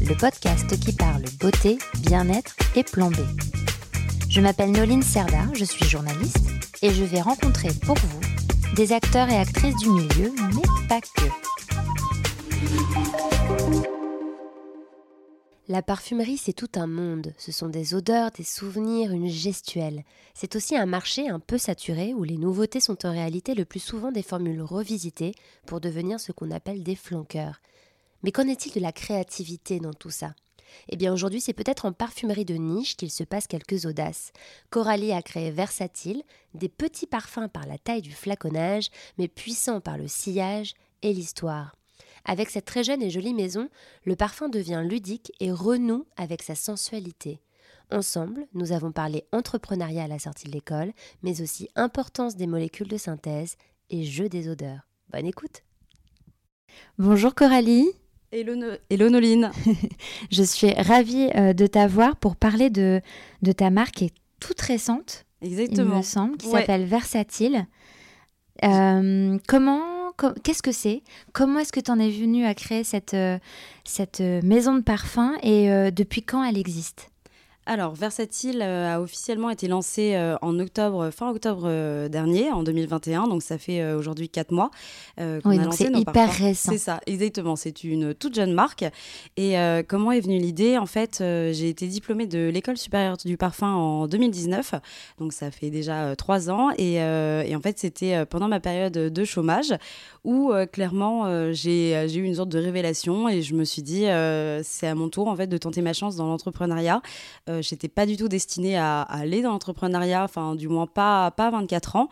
le podcast qui parle beauté, bien-être et plan. Je m'appelle Noline Serda, je suis journaliste et je vais rencontrer pour vous des acteurs et actrices du milieu, mais pas que. La parfumerie, c'est tout un monde. Ce sont des odeurs, des souvenirs, une gestuelle. C'est aussi un marché un peu saturé où les nouveautés sont en réalité le plus souvent des formules revisitées pour devenir ce qu'on appelle des flanqueurs. Mais qu'en est-il de la créativité dans tout ça? Eh bien aujourd'hui c'est peut-être en parfumerie de niche qu'il se passe quelques audaces. Coralie a créé Versatile, des petits parfums par la taille du flaconnage, mais puissants par le sillage et l'histoire. Avec cette très jeune et jolie maison, le parfum devient ludique et renoue avec sa sensualité. Ensemble, nous avons parlé entrepreneuriat à la sortie de l'école, mais aussi importance des molécules de synthèse et jeu des odeurs. Bonne écoute Bonjour Coralie Hello, Noline. Je suis ravie euh, de t'avoir pour parler de, de ta marque qui est toute récente, Exactement. il me semble, qui s'appelle Versatile. Euh, comment, qu'est-ce que c'est? Comment est-ce que tu en es venue à créer cette, euh, cette maison de parfum et depuis quand elle existe? Alors, Versatile euh, a officiellement été lancé euh, en octobre, fin octobre euh, dernier, en 2021. Donc, ça fait aujourd'hui quatre mois oui, donc c'est hyper récent. C'est ça, exactement. C'est une toute jeune marque. Et comment est venue l'idée? En fait, j'ai été diplômée de l'école supérieure du parfum en 2019. Donc, ça fait déjà trois ans. Et, et, en fait, c'était pendant ma période de chômage où clairement, j'ai eu une sorte de révélation et je me suis dit, c'est à mon tour en fait de tenter ma chance dans l'entrepreneuriat. Euh, j'étais pas du tout destinée à, aller dans l'entrepreneuriat, enfin du moins pas, pas à 24 ans.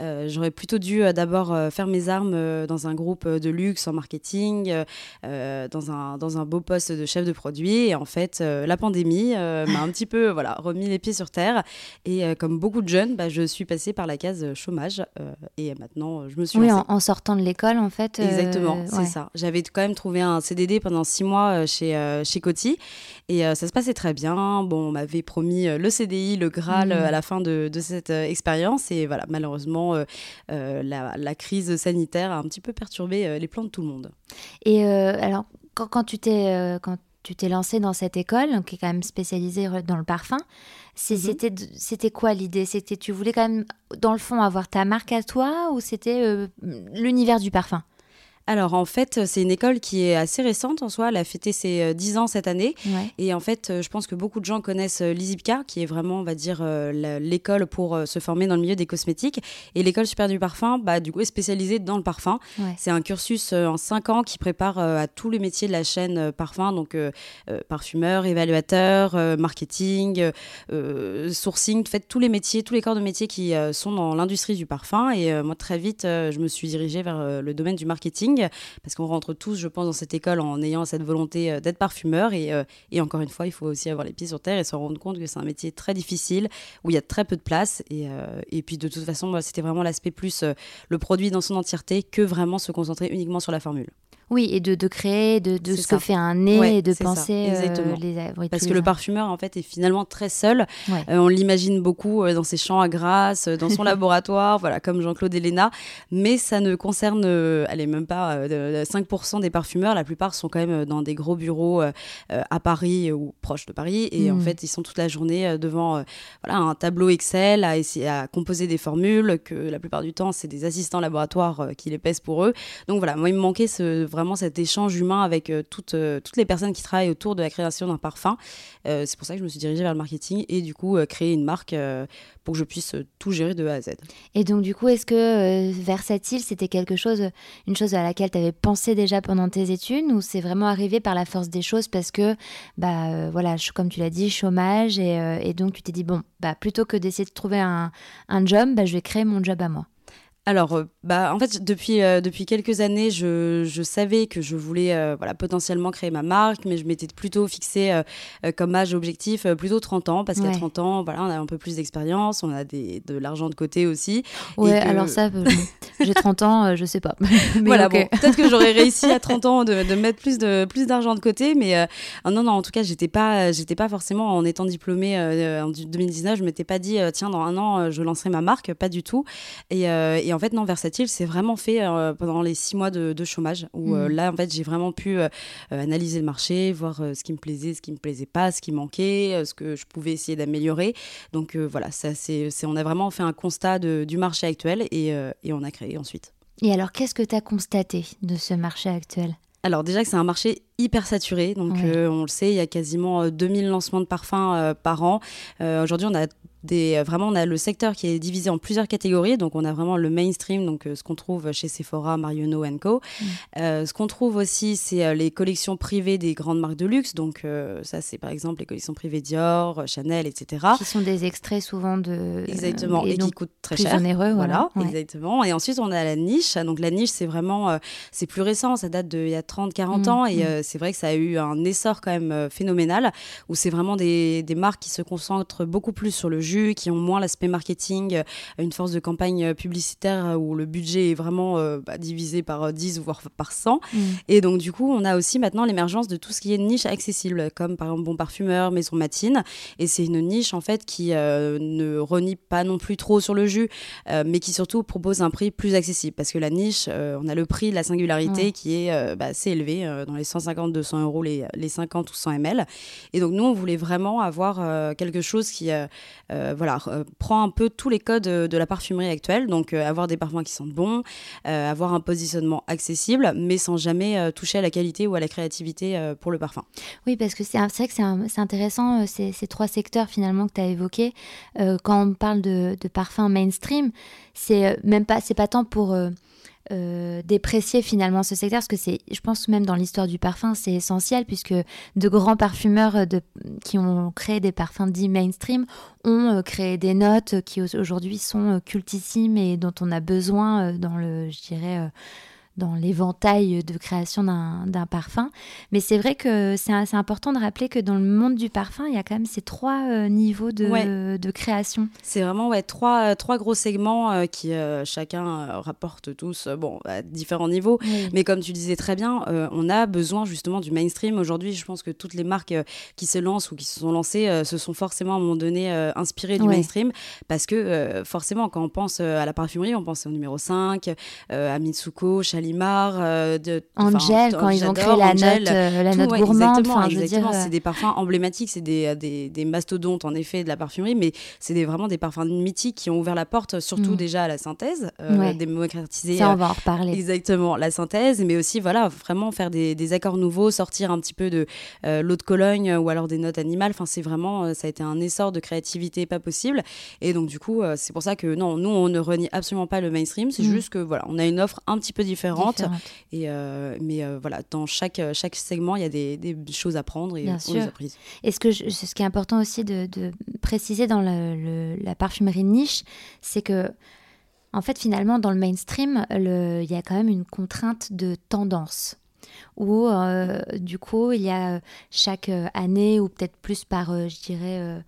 Euh, j'aurais plutôt dû euh, d'abord faire mes armes dans un groupe de luxe en marketing, dans, un, dans un beau poste de chef de produit. Et en fait, la pandémie m'a un petit peu voilà, remis les pieds sur terre. Et comme beaucoup de jeunes, bah, je suis passée par la case chômage. et maintenant, je me suis Oui, en, sortant de l'école, en fait. Exactement, c'est ça. J'avais quand même trouvé un CDD pendant six mois chez, chez Coty. Et ça se passait très bien. Bon, on m'avait promis euh, le CDI, le Graal euh, à mm. la fin de, cette euh, expérience. Et voilà, malheureusement, la, crise sanitaire a un petit peu perturbé les plans de tout le monde. Et alors, quand, tu t'es quand tu t'es lancé dans cette école, qui est quand même spécialisée dans le parfum, mm-hmm. c'était quoi l'idée? C'était tu voulais quand même, dans le fond, avoir ta marque à toi ou c'était l'univers du parfum? Alors en fait, c'est une école qui est assez récente en soi. Elle a fêté ses 10 euh, ans cette année. Et en fait, euh, je pense que beaucoup de gens connaissent euh, l'ISIPCA, qui est vraiment, on va dire, l'école pour se former dans le milieu des cosmétiques. Et l'école supérieure du parfum, bah, du coup, est spécialisée dans le parfum. C'est un cursus en 5 ans qui prépare à tous les métiers de la chaîne parfum, donc parfumeur, évaluateur, marketing, sourcing, fait tous les métiers, tous les corps de métiers qui sont dans l'industrie du parfum. Et moi, très vite, je me suis dirigée vers le domaine du marketing parce qu'on rentre tous, je pense, dans cette école en ayant cette volonté euh, d'être parfumeur. Euh, et, encore une fois, il faut aussi avoir les pieds sur terre et se rendre compte que c'est un métier très difficile, où il y a très peu de place. Et, euh, et puis, de toute façon, c'était vraiment l'aspect plus le produit dans son entièreté que vraiment se concentrer uniquement sur la formule. Oui, et de, de créer de, de ce que fait un nez et de penser. Euh, Parce que le parfumeur, en fait, est finalement très seul. Euh, on l'imagine beaucoup euh, dans ses champs à grâce, dans son laboratoire, voilà, comme Jean-Claude Elena. Mais ça ne concerne, allez, même pas 5% des parfumeurs. La plupart sont quand même dans des gros bureaux à Paris ou proches de Paris. Et en hmm. fait, ils sont toute la journée devant voilà, un tableau Excel à, essayer, à composer des formules, que la plupart du temps, c'est des assistants laboratoires qui les pèsent pour eux. Donc voilà, moi, il me manquait ce vraiment cet échange humain avec euh, toutes, euh, toutes les personnes qui travaillent autour de la création d'un parfum. Euh, c'est pour ça que je me suis dirigée vers le marketing et du coup créer une marque pour que je puisse tout gérer de A à Z. Et donc du coup, est-ce que Versatile, c'était quelque chose, une chose à laquelle tu avais pensé déjà pendant tes études ou c'est vraiment arrivé par la force des choses parce que, bah voilà, comme tu l'as dit, chômage et, et, donc tu t'es dit, bon, bah plutôt que d'essayer de trouver un, un job, bah, je vais créer mon job à moi alors, euh, bah, en fait, depuis, euh, depuis quelques années, je, je, savais que je voulais euh, voilà, potentiellement créer ma marque, mais je m'étais plutôt fixé comme âge objectif plutôt 30 ans, parce qu'à 30 ans, voilà, on a un peu plus d'expérience, on a des, de l'argent de côté aussi. Ouais, alors ça, j'ai 30 ans, je sais pas. voilà, bon, peut-être que j'aurais réussi à 30 ans de, de mettre plus de plus d'argent de côté, mais non, non, en tout cas, j'étais pas, j'étais pas forcément en étant diplômée en 2019, je m'étais pas dit, tiens, dans un an, je lancerai ma marque, pas du tout. Et, et en fait, non, Versatile, c'est vraiment fait euh, pendant les six mois de, chômage, où euh, mm. là, en fait, j'ai vraiment pu euh, analyser le marché, voir ce qui me plaisait, ce qui me plaisait pas, ce qui manquait, ce que je pouvais essayer d'améliorer. Donc voilà, ça, c'est, on a vraiment fait un constat du marché actuel et, et on a créé ensuite. Et alors, qu'est-ce que tu as constaté de ce marché actuel? Alors déjà que c'est un marché hyper saturé, donc on le sait, il y a quasiment 2000 lancements de parfums par an. Aujourd'hui, on a euh, vraiment, on a le secteur qui est divisé en plusieurs catégories. Donc, on a vraiment le mainstream, donc euh, ce qu'on trouve chez Sephora, Marionneau Co. Mm. Euh, ce qu'on trouve aussi, c'est les collections privées des grandes marques de luxe. Donc, ça, c'est par exemple les collections privées Dior, Chanel, etc. Qui sont des extraits souvent de. Exactement, et, qui coûtent très cher. Onéreux, voilà, exactement. Et ensuite, on a la niche. Donc, la niche, c'est vraiment. c'est plus récent, ça date d'il y a 30-40 mm, ans. Et mm. c'est vrai que ça a eu un essor quand même phénoménal, où c'est vraiment des, des marques qui se concentrent beaucoup plus sur le jus qui ont moins l'aspect marketing, euh, une force de campagne euh, publicitaire euh, où le budget est vraiment bah, divisé par 10 voire par 100. Mm. Et donc du coup, on a aussi maintenant l'émergence de tout ce qui est niche accessible, comme par exemple Bon Parfumeur, Maison Matine. Et c'est une niche en fait qui ne renie pas non plus trop sur le jus, mais qui surtout propose un prix plus accessible. Parce que la niche, on a le prix de la singularité qui est bah, assez élevé, dans les 150-200 euros les, les 50 ou 100 ml. Et donc nous, on voulait vraiment avoir quelque chose qui voilà, euh, prend un peu tous les codes de la parfumerie actuelle. Donc, euh, avoir des parfums qui sentent bon, euh, avoir un positionnement accessible, mais sans jamais toucher à la qualité ou à la créativité pour le parfum. Oui, parce que c'est vrai que c'est intéressant, ces, trois secteurs finalement que tu as évoqués. quand on parle de, de parfum mainstream, c'est même pas, pas tant pour euh, déprécier finalement ce secteur parce que c'est, je pense même dans l'histoire du parfum, c'est essentiel puisque de grands parfumeurs euh, de, qui ont créé des parfums dits mainstream ont euh, créé des notes qui aujourd'hui sont cultissimes et dont on a besoin dans le, je dirais, dans l'éventail de création d'un parfum. Mais c'est vrai que c'est important de rappeler que dans le monde du parfum, il y a quand même ces trois euh, niveaux de, de création. C'est vraiment ouais, trois, trois gros segments euh, qui euh, chacun rapporte tous bon, à différents niveaux. Mais comme tu disais très bien, on a besoin justement du mainstream. Aujourd'hui, je pense que toutes les marques qui se lancent ou qui se sont lancées se sont forcément à un moment donné inspirées du mainstream parce que forcément, quand on pense à la parfumerie, on pense au numéro 5, à Mitsuko, Chalet euh, de, Angel, quand ils ont créé la note, euh, la note gourmande. Exactement, c'est des parfums emblématiques, c'est des, des, des, mastodontes en effet de la parfumerie, mais c'est vraiment des parfums mythiques qui ont ouvert la porte, surtout mm. déjà à la synthèse, euh, démocratiser. Ça, on va en reparler. Exactement, la synthèse, mais aussi voilà, vraiment faire des, des accords nouveaux, sortir un petit peu de l'eau de Cologne ou alors des notes animales. Enfin, c'est vraiment, ça a été un essor de créativité pas possible. Et donc, du coup, c'est pour ça que non, nous, on ne renie absolument pas le mainstream, c'est mm. juste que voilà, on a une offre un petit peu différente et, euh, mais euh, voilà, dans chaque, euh, chaque segment, il y a des, des choses à prendre et Bien on les a prises. Et ce, que ce qui est important aussi de, de préciser dans la parfumerie niche, c'est que en fait, finalement, dans le mainstream, il y a quand même une contrainte de tendance où, du coup, il y a chaque année, ou peut-être plus par, je dirais,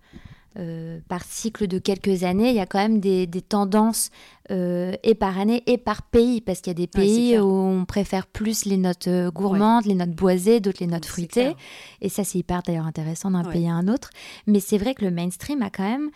euh, par cycle de quelques années, il y a quand même des, tendances euh, et par année et par pays, parce qu'il y a des pays où on préfère plus les notes euh, gourmandes, les notes boisées, d'autres les notes fruitées. Et ça, c'est hyper d'ailleurs intéressant d'un pays à un autre. Mais c'est vrai que le mainstream a quand même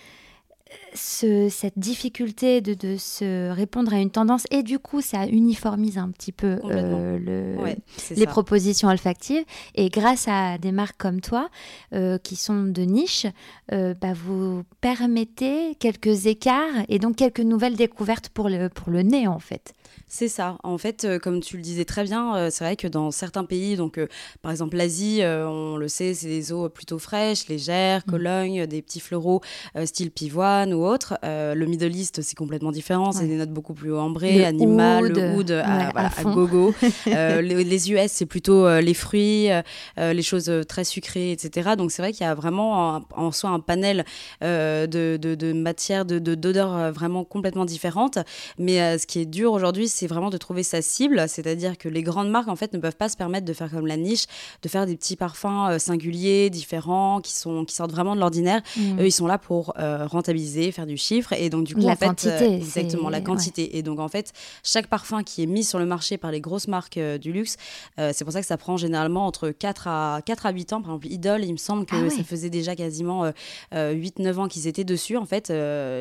cette difficulté de, se répondre à une tendance et du coup ça uniformise un petit peu euh, les propositions olfactives et grâce à des marques comme toi euh, qui sont de niche euh, bah, vous permettez quelques écarts et donc quelques nouvelles découvertes pour le, pour le nez en fait c'est ça. En fait, euh, comme tu le disais très bien, euh, c'est vrai que dans certains pays, donc euh, par exemple l'Asie, on le sait, c'est des eaux plutôt fraîches, légères, mmh. Cologne, des petits floraux style pivoine, Ou autre. le Middle East, c'est complètement différent. C'est des notes beaucoup plus ambrées, animales, le oud à, gogo. les, US, c'est plutôt les fruits, les choses très sucrées, etc. Donc c'est vrai qu'il y a vraiment en, soi un panel de, de, de matières, d'odeurs vraiment complètement différentes. Mais ce qui est dur aujourd'hui, c'est vraiment de trouver sa cible. C'est-à-dire que les grandes marques, en fait, ne peuvent pas se permettre de faire comme la niche, de faire des petits parfums singuliers, différents, qui, sont, qui sortent vraiment de l'ordinaire. Mmh. Eux, ils sont là pour rentabiliser, faire du chiffre. Et donc, du coup, la en fait, quantité, exactement, la quantité. Et donc, en fait, chaque parfum qui est mis sur le marché par les grosses marques du luxe, c'est pour ça que ça prend généralement entre 4 à, 4 à 8 ans. Par exemple, Idol, il me semble que ah ça faisait déjà quasiment 8-9 ans qu'ils étaient dessus, en fait,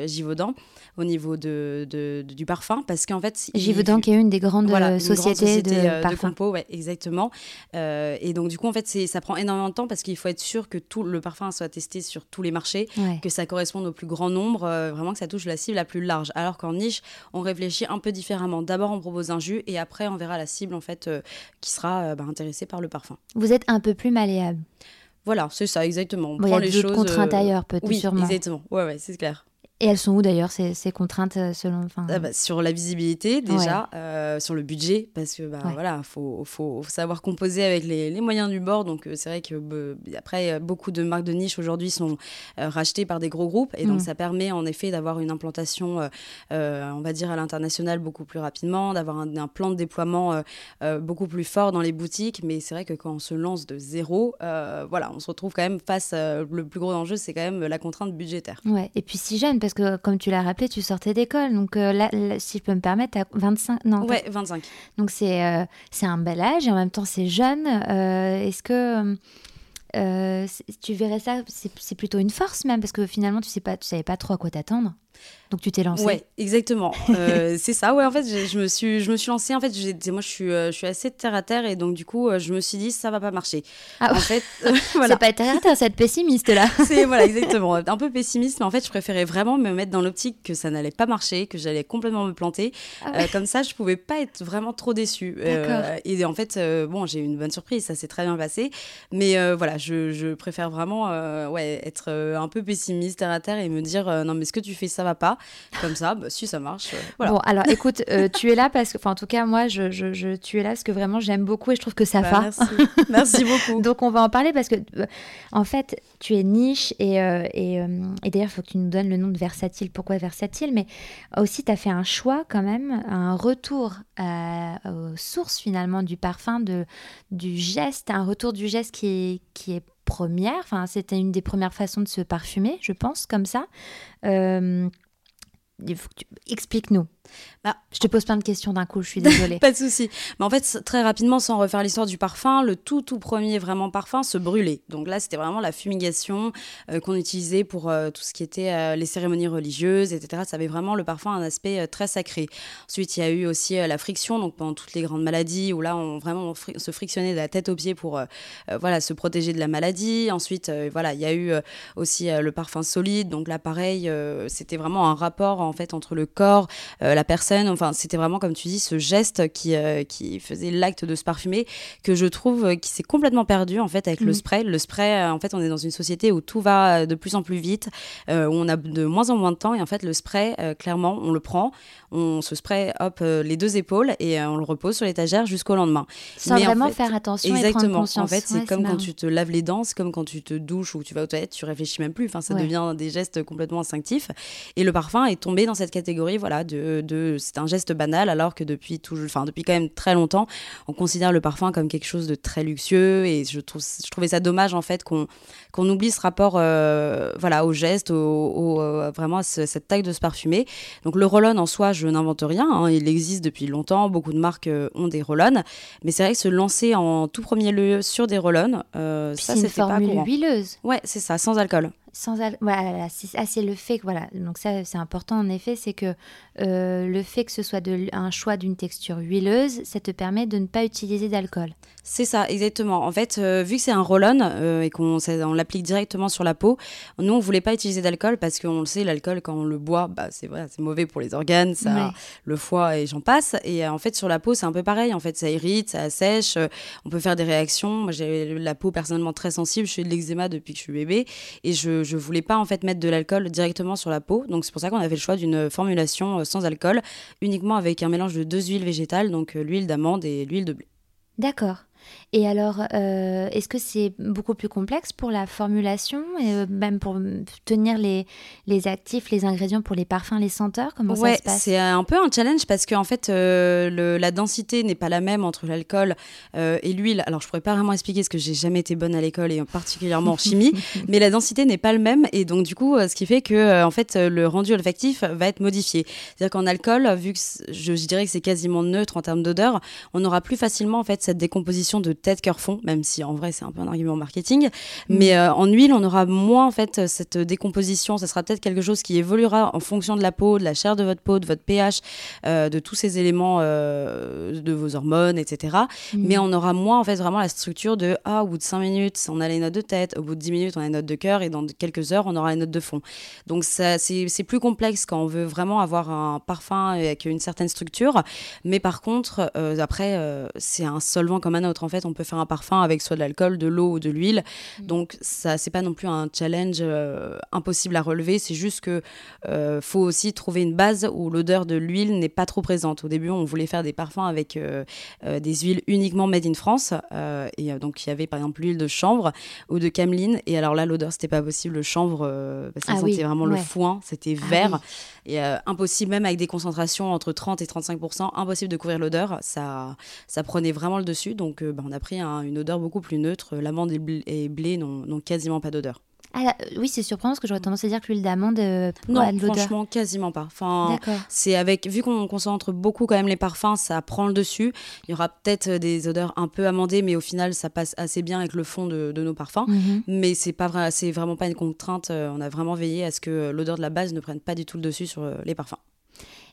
Givaudan, au niveau de, de, du parfum. Parce qu'en fait. Givaudan, qui est une des grandes sociétés, de, de compo, ouais, exactement. et donc, du coup, en fait, ça prend énormément de temps parce qu'il faut être sûr que tout le parfum soit testé sur tous les marchés, que ça corresponde au plus grand nombre, vraiment que ça touche la cible la plus large. Alors qu'en niche, on réfléchit un peu différemment. D'abord, on propose un jus et après, on verra la cible en fait qui sera bah, intéressée par le parfum. Vous êtes un peu plus malléable. Voilà, c'est ça, exactement. Il y a d'autres contraintes ailleurs, peut-être, oui, sûrement. exactement. Ouais, ouais, c'est clair. Et elles sont où d'ailleurs ces, ces, contraintes euh, selon ah bah, Sur la visibilité déjà, euh, sur le budget, parce que bah, voilà, faut, faut, savoir composer avec les, les moyens du bord. Donc euh, c'est vrai que après beaucoup de marques de niche aujourd'hui sont rachetées par des gros groupes et donc mm. ça permet en effet d'avoir une implantation, on va dire à l'international beaucoup plus rapidement, d'avoir un, plan de déploiement beaucoup plus fort dans les boutiques. Mais c'est vrai que quand on se lance de zéro, voilà, on se retrouve quand même face le plus gros enjeu, c'est quand même la contrainte budgétaire. Ouais. Et puis si jeune, parce que, comme tu l'as rappelé, tu sortais d'école. Donc, euh, là, si je peux me permettre, à 25. Non, ouais, 25. Donc, c'est euh, c'est un bel âge et en même temps, c'est jeune. Euh, est-ce que. tu verrais ça, c'est plutôt une force même, parce que finalement, tu sais pas, tu savais pas trop à quoi t'attendre. Donc tu t'es lancée. Ouais, exactement. Euh, c'est ça. Ouais, en fait, je, me suis, je me suis lancée. En fait, moi, je suis, euh, je suis assez terre à terre et donc du coup, euh, je me suis dit ça va pas marcher. Ah, en fait, voilà. C'est pas terre à terre, c'est être pessimiste là. c'est voilà, exactement. Un peu pessimiste, mais en fait, je préférais vraiment me mettre dans l'optique que ça n'allait pas marcher, que j'allais complètement me planter. Ah comme ça, je pouvais pas être vraiment trop déçue. et en fait, bon, j'ai eu une bonne surprise, ça s'est très bien passé. Mais voilà, je, je, préfère vraiment, ouais, être un peu pessimiste, terre à terre et me dire non, mais ce que tu fais, ça va pas. Comme ça, bah, si ça marche. Euh, bon, alors écoute, euh, tu es là parce que, enfin, en tout cas, moi, je, je, tu es là parce que vraiment, j'aime beaucoup et je trouve que ça bah, va. Merci. beaucoup. Donc, on va en parler parce que, euh, en fait, tu es niche et, et, et d'ailleurs, il faut que tu nous donnes le nom de versatile. Pourquoi versatile? Mais aussi, tu as fait un choix quand même, un retour aux sources finalement du parfum, de, du geste, un retour du geste qui est, qui est première. C'était une des premières façons de se parfumer, je pense, comme ça. Euh, explique-nous. Bah, je te pose plein de questions d'un coup, je suis désolée. pas de souci. Mais en fait, très rapidement, sans refaire l'histoire du parfum, le tout tout premier vraiment parfum se brûlait. Donc là, c'était vraiment la fumigation euh, qu'on utilisait pour euh, tout ce qui était euh, les cérémonies religieuses, etc. Ça avait vraiment le parfum un aspect très sacré. Ensuite, il y a eu aussi la friction, donc pendant toutes les grandes maladies où là, on vraiment se frictionnait de la tête aux pieds pour voilà se protéger de la maladie. Ensuite, voilà, il y a eu aussi le parfum solide. Donc là, pareil, c'était vraiment un rapport en fait entre le corps, la personne. Enfin, c'était vraiment, comme tu dis, ce geste qui, euh, qui faisait l'acte de se parfumer que je trouve euh, qui s'est complètement perdu en fait avec le mm. spray. Le spray, euh, en fait, on est dans une société où tout va de plus en plus vite, où on a de moins en moins de temps et en fait, le spray, clairement, on le prend, on se spray, hop, les deux épaules et on le repose sur l'étagère jusqu'au lendemain. Sans vraiment faire attention exactement. et prendre conscience. En fait, c'est comme quand tu te laves les dents, c'est comme quand tu te douches ou tu vas aux toilettes, tu réfléchis même plus. Enfin, ça devient des gestes complètement instinctifs. Et le parfum est tombé dans cette catégorie, voilà, de c'est un geste banal, alors que depuis, enfin, depuis quand même très longtemps, on considère le parfum comme quelque chose de très luxueux. Et je, trouve, je trouvais ça dommage, en fait, qu'on qu'on oublie ce rapport euh, voilà, au geste, au, euh, vraiment à cette taille de se parfumer. Donc le roll en soi, je n'invente rien. Hein, il existe depuis longtemps. Beaucoup de marques euh, ont des roll Mais c'est vrai que se lancer en tout premier lieu sur des roll ça, c'était pas courant. huileuse. Ouais, c'est ça, sans alcool sans voilà, c'est le fait voilà donc ça c'est important en effet c'est que euh, le fait que ce soit un choix d'une texture huileuse ça te permet de ne pas utiliser d'alcool c'est ça exactement en fait euh, vu que c'est un roll-on euh, et qu'on on l'applique directement sur la peau nous on voulait pas utiliser d'alcool parce qu'on le sait l'alcool quand on le boit bah c'est vrai c'est mauvais pour les organes ça le foie et j'en passe et en fait sur la peau c'est un peu pareil en fait ça irrite ça sèche on peut faire des réactions moi j'ai la peau personnellement très sensible je fais de l'eczéma depuis que je suis bébé et je je je voulais pas en fait mettre de l'alcool directement sur la peau. Donc c'est pour ça qu'on a fait le choix d'une formulation sans alcool, uniquement avec un mélange de deux huiles végétales, donc l'huile d'amande et l'huile de blé. D'accord. Et alors, euh, est-ce que c'est beaucoup plus complexe pour la formulation et euh, même pour tenir les, les actifs, les ingrédients pour les parfums, les senteurs? Comment ça se passe? C'est un peu un challenge parce qu'en fait, euh, la densité n'est pas la même entre l'alcool et l'huile. Alors, je pourrais pas vraiment expliquer parce que j'ai jamais été bonne à l'école et particulièrement en chimie, mais la densité n'est pas le même et donc du coup, ce qui fait que en fait, le rendu olfactif va être modifié. C'est-à-dire qu'en alcool, vu que je, je dirais que c'est quasiment neutre en termes d'odeur, on aura plus facilement en fait cette décomposition de tête cœur fond, même si en vrai c'est un peu un argument marketing. Mm. Mais euh, en huile, on aura moins en fait cette décomposition. Ça sera peut-être quelque chose qui évoluera en fonction de la peau, de la chair de votre peau, de votre pH, euh, de tous ces éléments euh, de vos hormones, etc. Mm. Mais on aura moins en fait vraiment la structure de ah au bout de 5 minutes on a les notes de tête, au bout de 10 minutes on a les notes de cœur et dans quelques heures on aura les notes de fond. Donc ça c'est plus complexe quand on veut vraiment avoir un parfum avec une certaine structure. Mais par contre après c'est un solvant comme un autre. En fait on peut faire un parfum avec soit de l'alcool, de l'eau ou de l'huile. Mm. Donc ça, c'est pas non plus un challenge euh, impossible à relever. C'est juste que euh, faut aussi trouver une base où l'odeur de l'huile n'est pas trop présente. Au début, on voulait faire des parfums avec euh, des huiles uniquement made in France. et donc il y avait par exemple l'huile de chanvre ou de cameline. Et alors là, l'odeur c'était pas possible. Le chanvre, ça ah sentait vraiment le foin. C'était ah vert. Et impossible même avec des concentrations entre 30 et 35% impossible de couvrir l'odeur. Ça, ça prenait vraiment le dessus. Donc bah, on a pris une odeur beaucoup plus neutre. L'amande et le blé, n'ont quasiment pas d'odeur. Ah, oui, c'est surprenant parce que j'aurais tendance à dire que l'huile d'amande. Euh, non, franchement, quasiment pas. Enfin, c'est avec vu qu'on concentre beaucoup quand même les parfums, ça prend le dessus. Il y aura peut-être des odeurs un peu amandées, mais au final, ça passe assez bien avec le fond de, nos parfums. Mhm. Mais c'est pas vrai, c'est vraiment pas une contrainte. Euh, on a vraiment veillé à ce que l'odeur de la base ne prenne pas du tout le dessus sur euh, les parfums.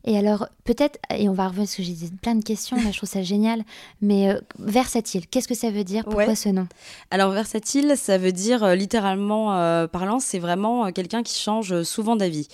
Et alors, peut-être, et on va revenir parce que j'ai plein de questions, là, je trouve ça génial, mais euh, versatile, qu'est-ce que ça veut dire? Pourquoi ce nom? Alors, versatile, ça veut dire, euh, littéralement euh, parlant, c'est vraiment quelqu'un qui change souvent d'avis.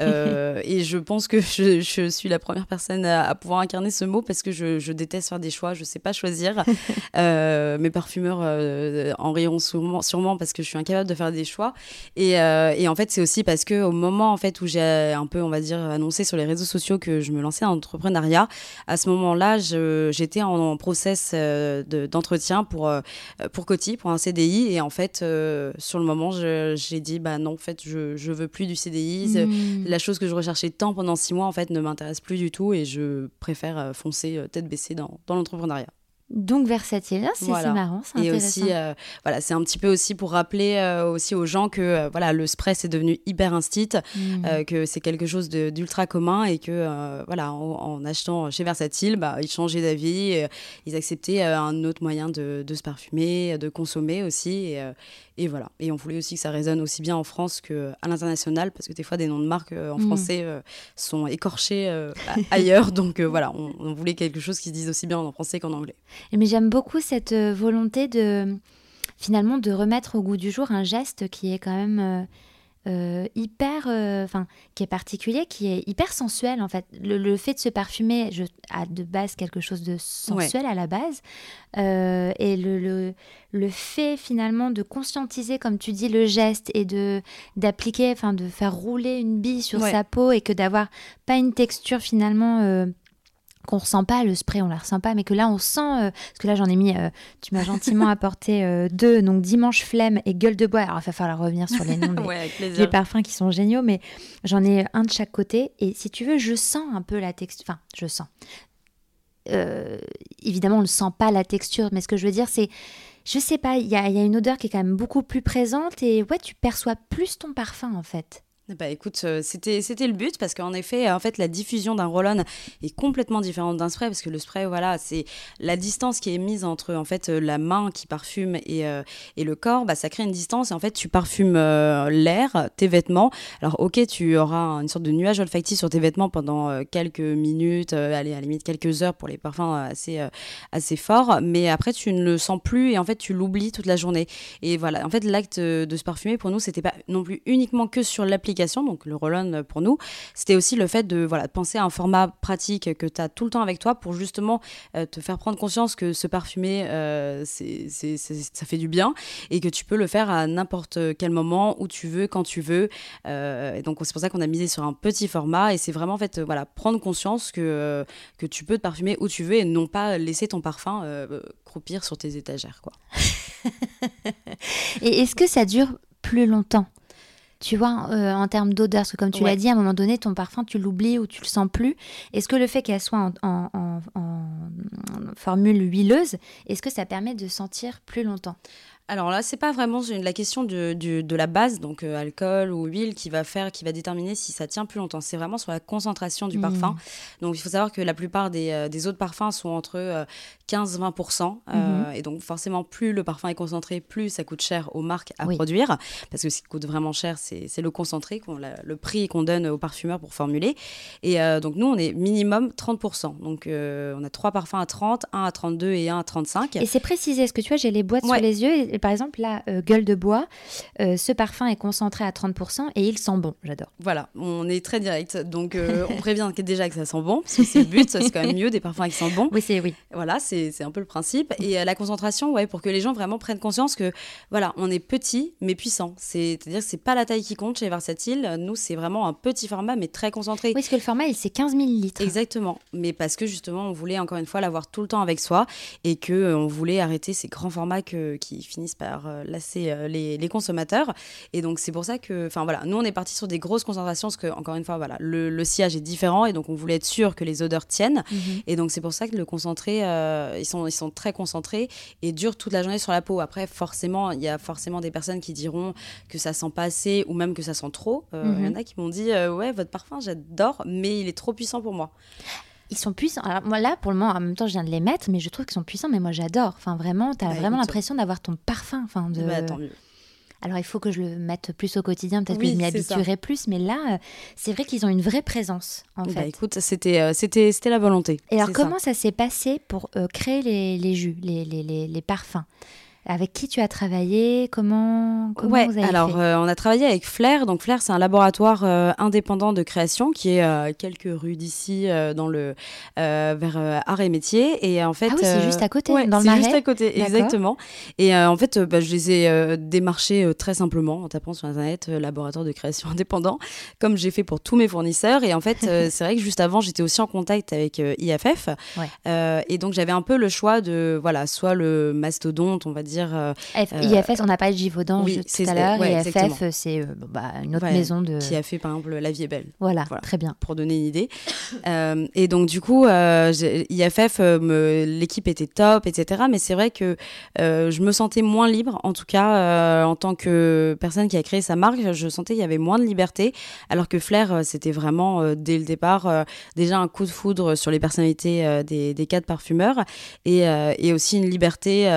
Euh, et je pense que je, je, suis la première personne à, pouvoir incarner ce mot parce que je, je, déteste faire des choix, je sais pas choisir. euh, mes parfumeurs euh, en riront sûrement, sûrement, parce que je suis incapable de faire des choix. Et, et en fait, c'est aussi parce que au moment en fait où j'ai un peu, on va dire, annoncé sur les réseaux sociaux que je me lançais en entrepreneuriat, à ce moment-là, j'étais en, process d'entretien pour pour Coty, pour un CDI. Et en fait, sur le moment, j'ai dit bah non, en fait, je je veux plus du CDI. Mmh la chose que je recherchais tant pendant six mois, en fait, ne m'intéresse plus du tout et je préfère euh, foncer euh, tête baissée dans, dans l'entrepreneuriat. Donc versatile, c'est marrant, c'est Et aussi, euh, voilà, c'est un petit peu aussi pour rappeler aussi aux gens que voilà, le spray c'est devenu hyper instit, mmh. que c'est quelque chose d'ultra commun et que voilà, en, achetant chez Versatile, bah, ils changeaient d'avis, ils acceptaient un autre moyen de, de, se parfumer, de consommer aussi. Et, et voilà. Et on voulait aussi que ça résonne aussi bien en France qu'à l'international, parce que des fois, des noms de marques euh, en mm. français euh, sont écorchés euh, ailleurs. Donc voilà, on, voulait quelque chose qui se dise aussi bien en français qu'en anglais. Mais j'aime beaucoup cette volonté de finalement de remettre au goût du jour un geste qui est quand même euh, hyper, euh, enfin, qui est particulier, qui est hyper sensuel en fait. Le, fait de se parfumer je, a de base quelque chose de sensuel à la base, euh, et le, le, le, fait finalement de conscientiser, comme tu dis, le geste et de d'appliquer, enfin, de faire rouler une bille sur sa peau et que d'avoir pas une texture finalement qu'on ressent pas le spray, on la ressent pas, mais que là on sent, euh, parce que là j'en ai mis, euh, tu m'as gentiment apporté euh, deux, donc dimanche flemme et gueule de bois. Alors il va falloir revenir sur les noms des, parfums qui sont géniaux, mais j'en ai un de chaque côté. Et si tu veux, je sens un peu la texture, enfin je sens. évidemment on ne sent pas la texture, mais ce que je veux dire c'est je sais pas, il y a, y a, une odeur qui est quand même beaucoup plus présente et ouais, tu perçois plus ton parfum en fait. Bah écoute, euh, c'était le but parce qu'en effet, en fait, la diffusion d'un roll-on est complètement différente d'un spray parce que le spray, voilà, c'est la distance qui est mise entre en fait la main qui parfume et, euh, et le corps, bah ça crée une distance et en fait tu parfumes euh, l'air, tes vêtements. Alors ok, tu auras une sorte de nuage olfactif sur tes vêtements pendant quelques minutes, allez à la limite quelques heures pour les parfums assez assez forts, mais après tu ne le sens plus et en fait tu l'oublies toute la journée. Et voilà, en fait l'acte de se parfumer pour nous c'était pas non plus uniquement que sur l'application donc le roll-on pour nous, c'était aussi le fait de, voilà, penser à un format pratique que tu as tout le temps avec toi pour justement te faire prendre conscience que ce parfumé, c'est, ça fait du bien et que tu peux le faire à n'importe quel moment, où tu veux, quand tu veux. et donc c'est pour ça qu'on a misé sur un petit format et c'est vraiment en fait, voilà, prendre conscience que, que tu peux te parfumer où tu veux et non pas laisser ton parfum croupir sur tes étagères. Quoi. et est-ce que ça dure plus longtemps? Tu vois, euh, en termes d'odeur, parce que comme tu l'as dit, à un moment donné, ton parfum, tu l'oublies ou tu le sens plus. Est-ce que le fait qu'elle soit en, formule huileuse, est-ce que ça permet de sentir plus longtemps? Alors là, c'est pas vraiment la question de, de, la base, donc euh, alcool ou huile, qui va faire, qui va déterminer si ça tient plus longtemps. C'est vraiment sur la concentration du parfum. Mmh. Donc il faut savoir que la plupart des, euh, des autres parfums sont entre 15-20%. Euh, mmh. Et donc forcément, plus le parfum est concentré, plus ça coûte cher aux marques à produire. Parce que ce qui coûte vraiment cher, c'est le concentré, le prix qu'on donne aux parfumeurs pour formuler. Et donc nous, on est minimum 30%. Donc on a trois parfums à 30, un à 32 et un à 35. Et c'est précisé, est-ce que tu vois, j'ai les boîtes sur les yeux par exemple, la euh, gueule de bois, euh, ce parfum est concentré à 30% et il sent bon. J'adore. Voilà, on est très direct. Donc, euh, on prévient déjà que ça sent bon, parce que c'est le but, c'est quand même mieux des parfums qui sentent bon. Oui, c'est oui. Voilà, c'est un peu le principe. Et la concentration, ouais, pour que les gens vraiment prennent conscience que, voilà, on est petit mais puissant. C'est-à-dire que c'est pas la taille qui compte chez Versatile. Nous, c'est vraiment un petit format mais très concentré. Oui, parce que le format, il c'est 15 millilitres. Exactement. Mais parce que justement, on voulait encore une fois l'avoir tout le temps avec soi et que on voulait arrêter ces grands formats que, qui finissent par euh, lasser euh, les, consommateurs. Et donc, c'est pour ça que, enfin voilà, nous, on est parti sur des grosses concentrations parce que, encore une fois, voilà, le, sillage est différent et donc on voulait être sûr que les odeurs tiennent. Mhm. Et donc, c'est pour ça que le concentré, euh, ils, sont, ils sont très concentrés et durent toute la journée sur la peau. Après, forcément, il y a forcément des personnes qui diront que ça sent pas assez ou même que ça sent trop. Il y en mhm. a qui m'ont dit, ouais, votre parfum, j'adore, mais il est trop puissant pour moi ils sont puissants. Alors moi là, pour le moment, en même temps, je viens de les mettre, mais je trouve qu'ils sont puissants. Mais moi, j'adore. Enfin, vraiment, tu as bah, vraiment l'impression d'avoir ton parfum. Enfin, de... Bah, tant mieux. Alors, il faut que je le mette plus au quotidien. Peut-être que je m'y habituerai plus. Mais là, euh, c'est vrai qu'ils ont une vraie présence, en bah, fait. Écoute, c'était euh, c'était c'était la volonté. Et alors, comment ça, s'est passé pour euh, créer les, les jus, les, les, les parfums? Avec qui tu as travaillé? Comment, comment ouais, vous avez alors fait? euh, on a travaillé avec Flair. Donc Flair, c'est un laboratoire euh, indépendant de création qui est à quelques rues d'ici, dans le vers Art et Métier. Et en fait, ah oui, c'est juste à côté, dans le C'est juste à côté, exactement. Et en fait, bah, je les ai démarchés très simplement en tapant sur internet laboratoire de création indépendant, comme j'ai fait pour tous mes fournisseurs. Et en fait, c'est vrai que juste avant, j'étais aussi en contact avec IFF. et donc j'avais un peu le choix de voilà, soit le mastodonte, on va dire euh, euh, IFS, on a pas de Givaudan tout à l'heure. IFF, c'est euh, bah, une autre maison de. Qui a fait par exemple La vie est belle. Voilà, très bien. Pour donner une idée. et donc, du coup, IFF, l'équipe était top, etc. Mais c'est vrai que je me sentais moins libre, en tout cas, en tant que personne qui a créé sa marque, je sentais qu'il y avait moins de liberté. Alors que Flair, c'était vraiment, dès le départ, déjà un coup de foudre sur les personnalités des, des quatre parfumeurs et, et aussi une liberté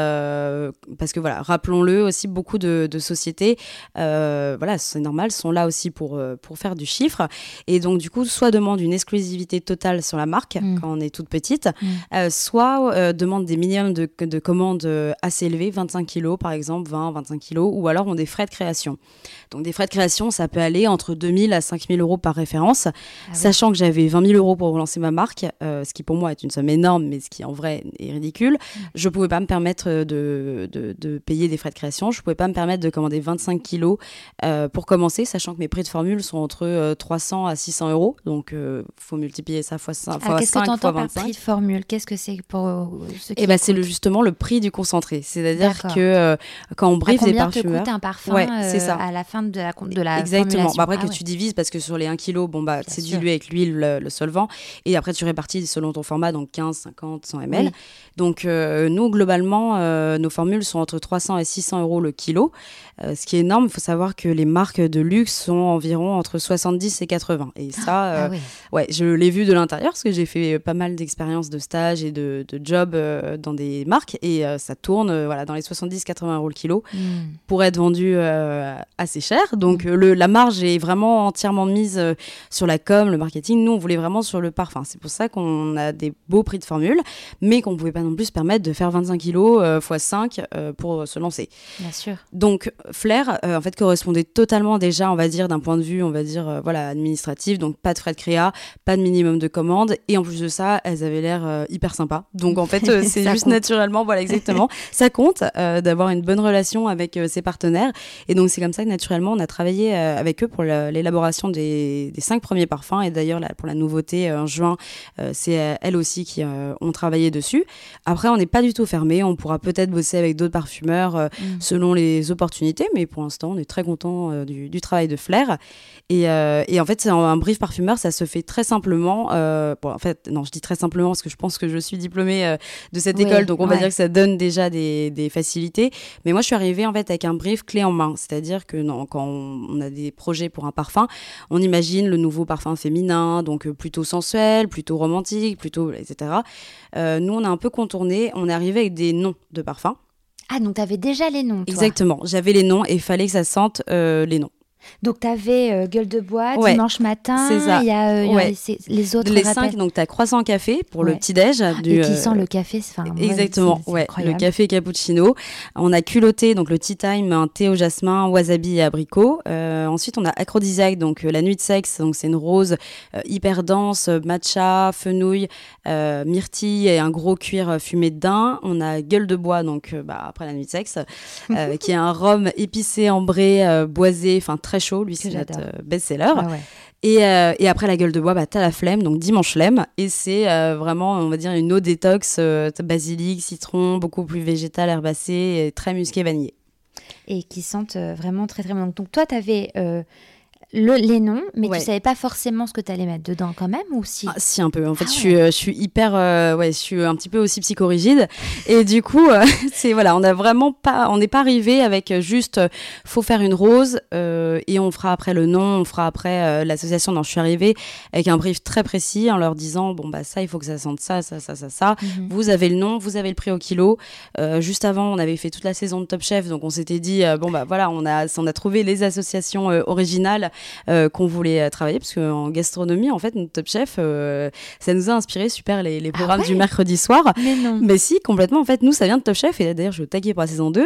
parce que voilà, rappelons-le aussi, beaucoup de, sociétés, euh, voilà, c'est normal, sont là aussi pour, euh, pour faire du chiffre. Et donc, du coup, soit demande une exclusivité totale sur la marque mm. quand on est toute petite, mm. euh, soit demande des minimums de, de, commandes assez élevés, 25 kilos par exemple, 20, 25 kilos, ou alors ont des frais de création. Donc, des frais de création, ça peut aller entre 2000 à 5000 euros par référence, ah sachant que j'avais 20 000 euros pour relancer ma marque, ce qui pour moi est une somme énorme, mais ce qui en vrai est ridicule. Mm. Je pouvais pas me permettre de de, payer des frais de création. Je ne pouvais pas me permettre de commander 25 kilos euh, pour commencer, sachant que mes prix de formule sont entre 300 euh, à 600 euros. Donc, il euh, faut multiplier ça fois 5, fois Qu'est-ce que tu entends par prix de formule? Qu'est-ce que c'est pour ceux qui Eh ben, c'est le, justement le prix du concentré. C'est-à-dire que quand on briefe des parfumeurs... Coûte un parfum ouais, ça. à la fin de la, de la Exactement. Bah, après que ah tu divises, parce que sur les 1 kg, bon, bah, c'est dilué avec l'huile, le, solvant. Et après, tu répartis selon ton format, donc 15, 50, 100 ml. Donc, nous, globalement, nos formules sont entre 300 et 600 euros le kilo, euh, ce qui est énorme. Il faut savoir que les marques de luxe sont environ entre 70 et 80. Et ça, ah euh, ouais, je l'ai vu de l'intérieur parce que j'ai fait pas mal d'expériences de stage et de, de job euh, dans des marques et ça tourne voilà, dans les 70-80 euros le kilo hmm. pour être vendu assez cher. Donc hmm. le, la marge est vraiment entièrement mise sur la com, le marketing. Nous, on voulait vraiment sur le parfum. C'est pour ça qu'on a des beaux prix de formule, mais qu'on ne pouvait pas non plus se permettre de faire 25 kilos x 5 pour se lancer. Bien sûr. Donc Flair, en fait, correspondait totalement déjà, on va dire, d'un point de vue, on va dire, voilà, administratif. Donc pas de frais de créa, pas de minimum de commande, et en plus de ça, elles avaient l'air hyper sympas. Donc en fait, c'est juste naturellement, voilà, exactement. ça compte d'avoir une bonne relation avec ses partenaires, et donc c'est comme ça que naturellement, on a travaillé avec eux pour l'élaboration des, des, cinq premiers parfums, et d'ailleurs pour la nouveauté en juin, c'est elles aussi qui ont travaillé dessus. Après, on n'est pas du tout fermé. On pourra peut-être bosser avec d'autres parfumeurs euh, mm. selon les opportunités, mais pour l'instant, on est très content euh, du, travail de Flair. Et, euh, et en fait, c'est un, brief parfumeur, ça se fait très simplement. bon, en fait, non, je dis très simplement parce que je pense que je suis diplômée de cette école, donc on va dire que ça donne déjà des, des, facilités. Mais moi, je suis arrivée en fait avec un brief clé en main, c'est-à-dire que non, quand on, a des projets pour un parfum, on imagine le nouveau parfum féminin, donc plutôt sensuel, plutôt romantique, plutôt etc. nous, on a un peu contourné. On est arrivé avec des noms de parfums. Ah, donc tu avais déjà les noms toi. Exactement, j'avais les noms et il fallait que ça sente euh, les noms. Donc, tu avais euh, Gueule de Bois, Dimanche Matin, il y a, euh, les, autres. Les cinq, donc tu as Croissant Café pour le petit-déj. Ah, et qui sent le café. Exactement, ouais, le café cappuccino. On a Culotté, donc le Tea Time, un thé au jasmin, wasabi et abricot. Euh, ensuite, on a Aphrodisiaque, donc la nuit de sexe, donc c'est une rose hyper dense, matcha, fenouil, myrtille et un gros cuir fumé de daim. On a Gueule de Bois, donc bah, après la nuit de sexe, qui est un rhum épicé, ambré, boisé, enfin très chaud, lui c'est notre euh, best-seller. Ah et, euh, et, après la gueule de bois, bah, t'as la flemme, donc dimanche flemme. Et c'est euh, vraiment, on va dire, une eau détox, basilic, citron, beaucoup plus végétal, herbacé, et très musqué, vanillé. Et qui sentent vraiment très très bien. Donc toi, t'avais le, les noms, mais tu savais pas forcément ce que tu allais mettre dedans quand même ou si ah, Si un peu. En fait, ah je, suis, euh, je suis hyper, euh, ouais, je suis un petit peu aussi psychorigide et du coup, euh, c'est voilà, on a vraiment pas, on n'est pas arrivé avec juste, faut faire une rose et on fera après le nom, on fera après l'association dont je suis arrivée avec un brief très précis en leur disant bon bah ça, il faut que ça sente ça, ça, ça, ça, ça. Mhm. Vous avez le nom, vous avez le prix au kilo. juste avant, on avait fait toute la saison de Top Chef, donc on s'était dit bon bah voilà, on a, on a trouvé les associations originales euh, qu'on voulait euh, travailler, parce qu'en gastronomie, en fait, notre Top Chef, euh, ça nous a inspiré super les, ah programmes du mercredi soir. Mais non. Mais si, complètement. En fait, nous, ça vient de Top Chef, et d'ailleurs, je vais taguer pour la saison 2,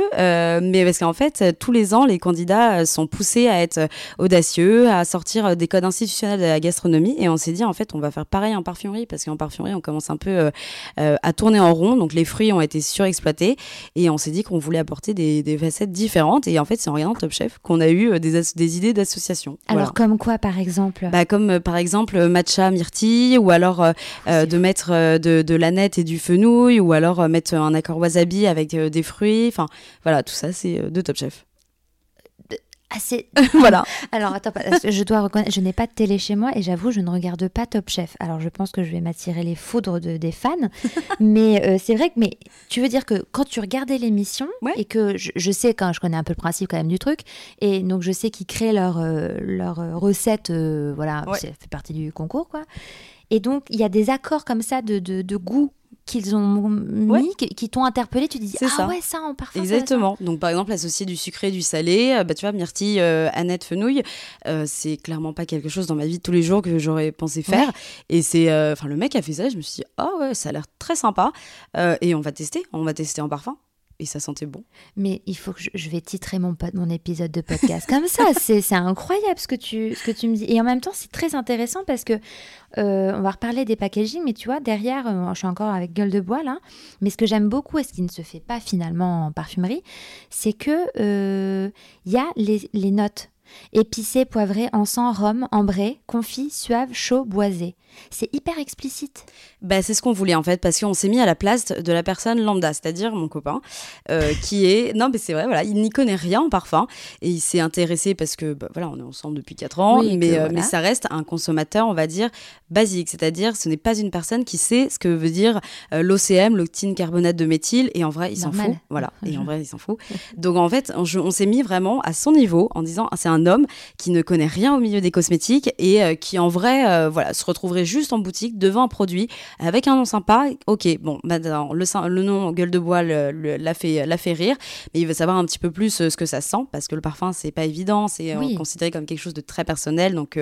mais parce qu'en fait, tous les ans, les candidats sont poussés à être audacieux, à sortir des codes institutionnels de la gastronomie, et on s'est dit, en fait, on va faire pareil en parfumerie, parce qu'en parfumerie, on commence un peu à tourner en rond, donc les fruits ont été surexploités, et on s'est dit qu'on voulait apporter des, facettes différentes, et en fait, c'est en regardant Top Chef qu'on a eu des, des idées d'association. Alors, comme quoi, par exemple bah, Comme euh, par exemple euh, matcha myrtille, ou alors euh, de mettre de, de l'aneth et du fenouil, ou alors mettre un accord wasabi avec des fruits. Enfin, voilà, tout ça, c'est de Top Chef. voilà. Alors attends, je dois reconnaître, je n'ai pas de télé chez moi et j'avoue, je ne regarde pas Top Chef. Alors je pense que je vais m'attirer les foudres de, des fans, mais euh, c'est vrai que, mais tu veux dire que quand tu regardais l'émission et que je, sais quand je connais un peu le principe quand même du truc et donc je sais qu'ils créent leur euh, leur euh, recette, voilà, ça fait partie du concours quoi. Et donc il y a des accords comme ça de, de, de goût qu'ils ont mis, qui, t'ont interpellé, tu dis ah ça. ouais ça en parfum. Exactement. Donc par exemple associer du sucré, du salé, euh, bah tu vois myrtille, euh, Annette, fenouil, euh, c'est clairement pas quelque chose dans ma vie de tous les jours que j'aurais pensé faire. Et c'est, enfin le mec a fait ça, je me suis dit ah ouais ça a l'air très sympa et on va tester, on va tester en parfum et ça sentait bon. Mais il faut que je, vais titrer mon, mon épisode de podcast comme ça. C'est incroyable ce que, tu, ce que tu me dis. Et en même temps, c'est très intéressant parce que euh, on va reparler des packaging, mais tu vois, derrière, euh, je suis encore avec gueule de bois là. Mais ce que j'aime beaucoup et ce qui ne se fait pas finalement en parfumerie, c'est que euh, il y a les, les notes épicé, poivré, encens, rhum, ambré, confit, suave, chaud, boisé. C'est hyper explicite. Bah, c'est ce qu'on voulait en fait, parce qu'on s'est mis à la place de la personne lambda, c'est-à-dire mon copain, euh, qui est. Non, mais c'est vrai, voilà, il n'y connaît rien en parfum et il s'est intéressé parce que, bah, voilà, on est ensemble depuis 4 ans, mais, euh, mais ça reste un consommateur, on va dire, basique, c'est-à-dire ce n'est pas une personne qui sait ce que veut dire euh, l'OCM, l'octine carbonate de méthyle, et en vrai, il s'en fout. Voilà, et en vrai, il s'en fout. Donc en fait, on, on s'est mis vraiment à son niveau en disant, c'est un un homme qui ne connaît rien au milieu des cosmétiques et euh, qui en vrai euh, voilà se retrouverait juste en boutique devant un produit avec un nom sympa. Ok, bon, bah, le, le nom gueule de bois l'a fait l'a fait rire, mais il veut savoir un petit peu plus ce que ça sent parce que le parfum c'est pas évident, c'est considéré comme quelque chose de très personnel, donc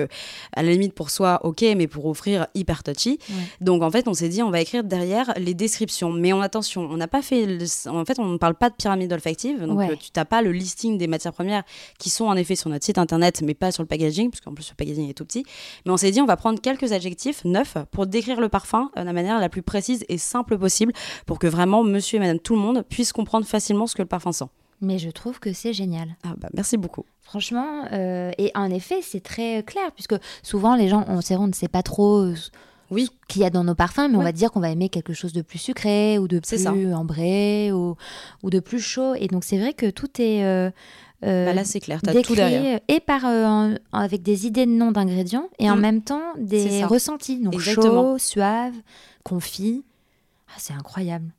à la limite pour soi ok, mais pour offrir hyper touchy. Donc en fait on s'est dit on va écrire derrière les descriptions, mais en attention, on n'a pas fait, en fait on ne parle pas de pyramide olfactive, donc tu n'as pas le listing des matières premières qui sont en effet sur notre site internet, mais pas sur le packaging, parce qu'en plus le packaging est tout petit. Mais on s'est dit, on va prendre quelques adjectifs neufs pour décrire le parfum euh, de la manière la plus précise et simple possible, pour que vraiment monsieur et madame tout le monde puissent comprendre facilement ce que le parfum sent. Mais je trouve que c'est génial. Ah bah, merci beaucoup. Franchement, euh, et en effet, c'est très clair, puisque souvent les gens, on, on ne sait pas trop oui. qu'il y a dans nos parfums, mais on va dire qu'on va aimer quelque chose de plus sucré ou de plus ambré ou, ou, de plus chaud. Et donc c'est vrai que tout est euh, bah là, c'est clair, tu as tout derrière. Et par, euh, avec des idées de noms d'ingrédients et en mm. même temps des ressentis. Donc chaud, suave, confit. Ah, c'est incroyable.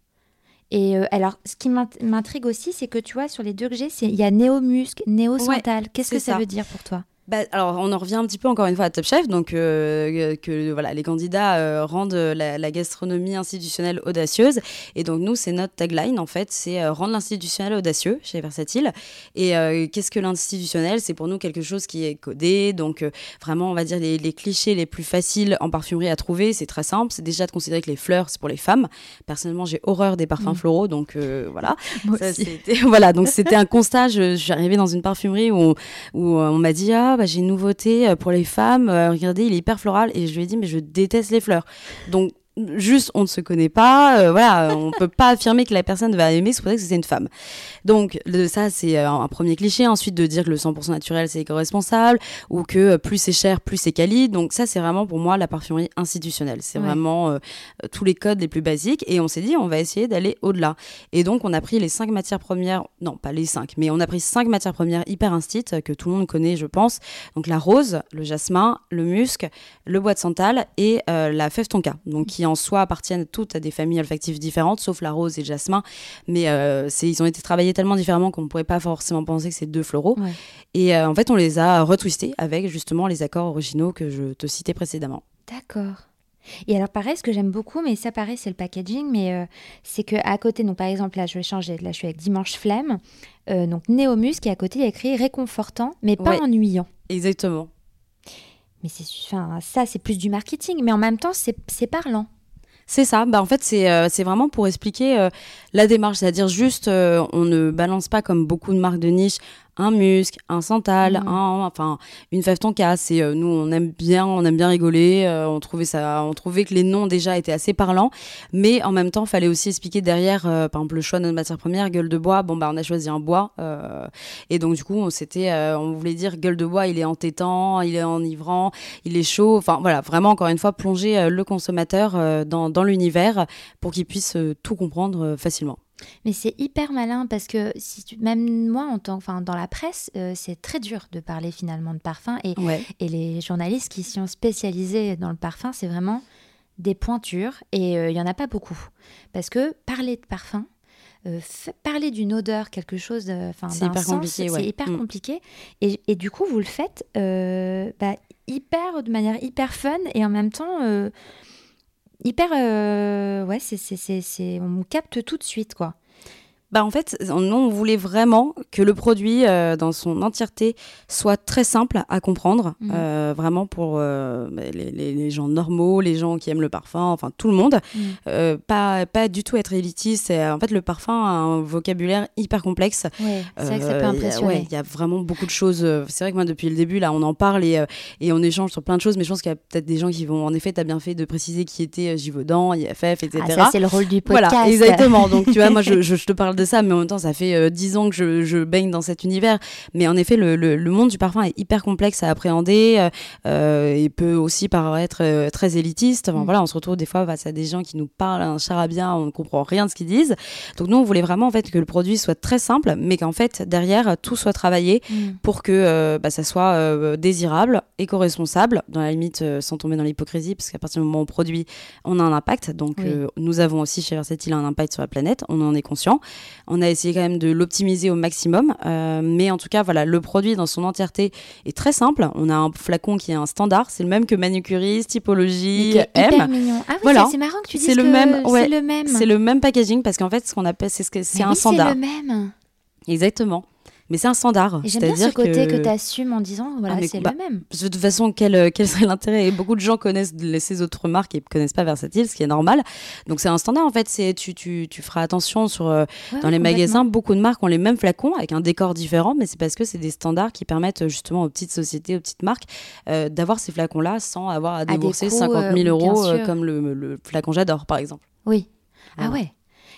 Et euh, alors, ce qui m'intrigue aussi, c'est que tu vois, sur les deux que j'ai, il y a néo-musc, néo-santal. Qu'est-ce que ça veut dire pour toi? Bah, alors, on en revient un petit peu encore une fois à Top Chef, donc euh, que voilà, les candidats euh, rendent la, gastronomie institutionnelle audacieuse. Et donc, nous, c'est notre tagline, en fait, c'est euh, rendre l'institutionnel audacieux chez Versatile. Et qu'est-ce que l'institutionnel? C'est pour nous quelque chose qui est codé. Donc, vraiment, on va dire les, clichés les plus faciles en parfumerie à trouver, c'est très simple. C'est déjà de considérer que les fleurs, c'est pour les femmes. Personnellement, j'ai horreur des parfums mm. floraux, donc voilà. voilà, donc c'était un constat. Je, suis arrivée dans une parfumerie où, où on m'a dit, ah, bah, j'ai une nouveauté euh, pour les femmes, euh, regardez, il est hyper floral. Et je lui ai dit, mais je déteste les fleurs. Donc, juste on ne se connaît pas, euh, voilà, on peut pas affirmer que la personne va aimer, c'est pour ça que c'est une femme. Donc le, ça c'est euh, un premier cliché. Ensuite de dire que le 100% naturel c'est éco-responsable ou que euh, plus c'est cher, plus c'est quali. Donc ça c'est vraiment pour moi la parfumerie institutionnelle. C'est vraiment tous les codes les plus basiques et on s'est dit on va essayer d'aller au-delà. Et donc on a pris les cinq matières premières, non pas les cinq, mais on a pris cinq matières premières hyper instites que tout le monde connaît je pense. Donc la rose, le jasmin, le musc, le bois de santal et la fève tonka. Donc qui en soi appartiennent toutes à des familles olfactives différentes, sauf la rose et le jasmin. Mais euh, ils ont été travaillés tellement différemment qu'on ne pourrait pas forcément penser que c'est deux floraux. Et euh, en fait, on les a retwistés avec justement les accords originaux que je te citais précédemment. D'accord. Et alors pareil, ce que j'aime beaucoup, mais ça pareil, c'est le packaging, mais euh, c'est que à côté, donc par exemple là, je vais changer, là je suis avec Dimanche Flemme, donc Néomus, qui à côté il y a écrit réconfortant, mais pas ennuyant. Exactement. Mais c'est, ça c'est plus du marketing, mais en même temps c'est parlant. C'est ça. Bah, en fait, c'est euh, vraiment pour expliquer euh, la démarche. C'est-à-dire juste, euh, on ne balance pas comme beaucoup de marques de niche un musc, un santal, mm. un, enfin une fève tonka. C'est euh, nous on aime bien, on aime bien rigoler. Euh, on trouvait ça, on trouvait que les noms déjà étaient assez parlants, mais en même temps fallait aussi expliquer derrière, euh, par exemple le choix de notre matière première, gueule de bois. Bon bah on a choisi un bois et donc du coup on s'était, on voulait dire gueule de bois, il est entêtant, il est enivrant, il est chaud. Enfin voilà, vraiment encore une fois plonger le consommateur dans, dans l'univers pour qu'il puisse tout comprendre facilement. Mais c'est hyper malin parce que si même moi, en tant, enfin, dans la presse, euh, c'est très dur de parler finalement de parfum. Et, et les journalistes qui sont spécialisés dans le parfum, c'est vraiment des pointures. Et euh, il y n'y en a pas beaucoup. Parce que parler de parfum, euh, parler d'une odeur, quelque chose, enfin, c'est hyper compliqué. C'est hyper mm. compliqué. Et, et, du coup, vous le faites bah, hyper, de manière hyper fun et en même temps hyper. Euh, ouais, c'est, on capte tout de suite, quoi. Bah en fait, nous, on voulait vraiment que le produit euh, dans son entièreté soit très simple à comprendre, mhm. euh, vraiment pour euh, les, les, gens normaux, les gens qui aiment le parfum, enfin tout le monde. Mhm. pas, pas du tout être élitiste. En fait, le parfum a un vocabulaire hyper complexe. c'est vrai que ça peut impressionner. Il y a vraiment beaucoup de choses. C'est vrai que moi, depuis le début, là, on en parle et, et on échange sur plein de choses, mais je pense qu'il y a peut-être des gens qui vont, en effet, tu as bien fait de préciser qui était Givaudan, IFF, etc. Ah, ça, c'est le rôle du podcast. Voilà, exactement. Donc, tu vois, moi, je, je te parle de ça, mais en même temps, ça fait euh, dix ans que je, je, baigne dans cet univers. Mais en effet, le, le, monde du parfum est hyper complexe à appréhender euh, euh et peut aussi paraître euh, très élitiste. Enfin, mm. voilà, on se retrouve des fois face à des gens qui nous parlent un charabia, on ne comprend rien de ce qu'ils disent. Donc nous, on voulait vraiment en fait que le produit soit très simple, mais qu'en fait derrière tout soit travaillé mm. pour que bah, ça soit désirable, éco-responsable, dans la limite sans tomber dans l'hypocrisie, parce qu'à partir du moment où on produit, on a un impact. Donc nous avons aussi chez Versatile un impact sur la planète, on en est conscient. On a essayé quand même de l'optimiser au maximum. mais en tout cas, voilà, le produit dans son entièreté est très simple. On a un flacon qui est un standard. C'est le même que Manucuris, typologie, M. Mignon. Ah oui, voilà. c'est marrant que tu dises que le même, c'est le même. C'est le même packaging parce qu'en fait, ce qu'on appelle, c'est ce que c'est un standard. C'est le même. Exactement mais c'est un standard. J'aime bien ce côté que, tu assumes en disant voilà, ah, c'est bah, le même. De toute façon, quel, euh, quel serait l'intérêt? Beaucoup de gens connaissent ces autres marques et ne connaissent pas Versatile, ce qui est normal. Donc c'est un standard en fait. C'est tu, tu, tu, feras attention sur euh, dans les magasins. Beaucoup de marques ont les mêmes flacons avec un décor différent, mais c'est parce que c'est des standards qui permettent justement aux petites sociétés, aux petites marques euh, d'avoir ces flacons-là sans avoir à débourser 50 000 euros comme le, le flacon J'adore par exemple. Oui. Ah ouais.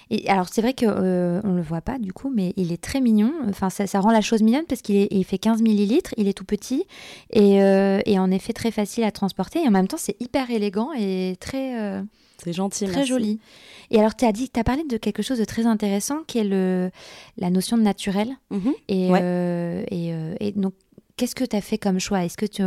Et alors c'est vrai qu'on euh, on le voit pas du coup, mais il est très mignon. Enfin, ça, ça rend la chose mignonne parce qu'il il fait 15 millilitres, il est tout petit et, euh, et, en effet très facile à transporter. Et en même temps, c'est hyper élégant et très. Euh, c'est gentil, très joli. Et alors, tu as dit, as parlé de quelque chose de très intéressant qui est le, la notion de naturel. Mhm. et, et, et, donc, qu'est-ce que tu as fait comme choix? Est-ce que tu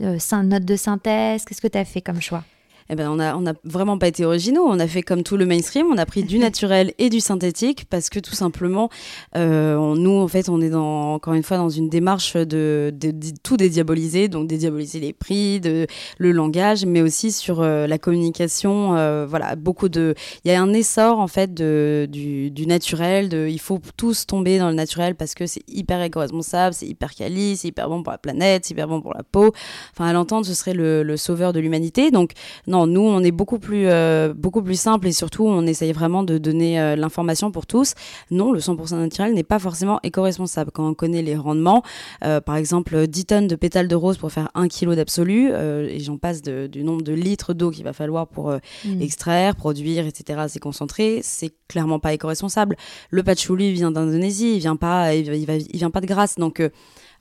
euh, note de synthèse? Qu'est-ce que tu as fait comme choix? Eh ben, on n'a on a vraiment pas été originaux. On a fait comme tout le mainstream. On a pris du naturel et du synthétique parce que tout simplement, euh, nous, en fait, on est dans, encore une fois dans une démarche de, de, tout dédiaboliser. Donc, dédiaboliser les prix, de, le langage, mais aussi sur euh, la communication. Euh, voilà, beaucoup de. Il y a un essor, en fait, de, du, du, naturel. De, il faut tous tomber dans le naturel parce que c'est hyper éco-responsable, c'est hyper quali, c'est hyper bon pour la planète, c'est hyper bon pour la peau. Enfin, à l'entendre, ce serait le, le sauveur de l'humanité. Donc, non, nous, on est beaucoup plus, euh, beaucoup plus simple et surtout, on essaye vraiment de donner euh, l'information pour tous. Non, le 100% naturel n'est pas forcément éco-responsable. Quand on connaît les rendements, euh, par exemple, 10 tonnes de pétales de rose pour faire 1 kg d'absolu, et j'en passe du nombre de litres d'eau qu'il va falloir pour mm. extraire, produire, etc., c'est concentré, c'est clairement pas éco-responsable. Le patchouli vient d'Indonésie, il vient pas, il, il vient pas de Grâce, donc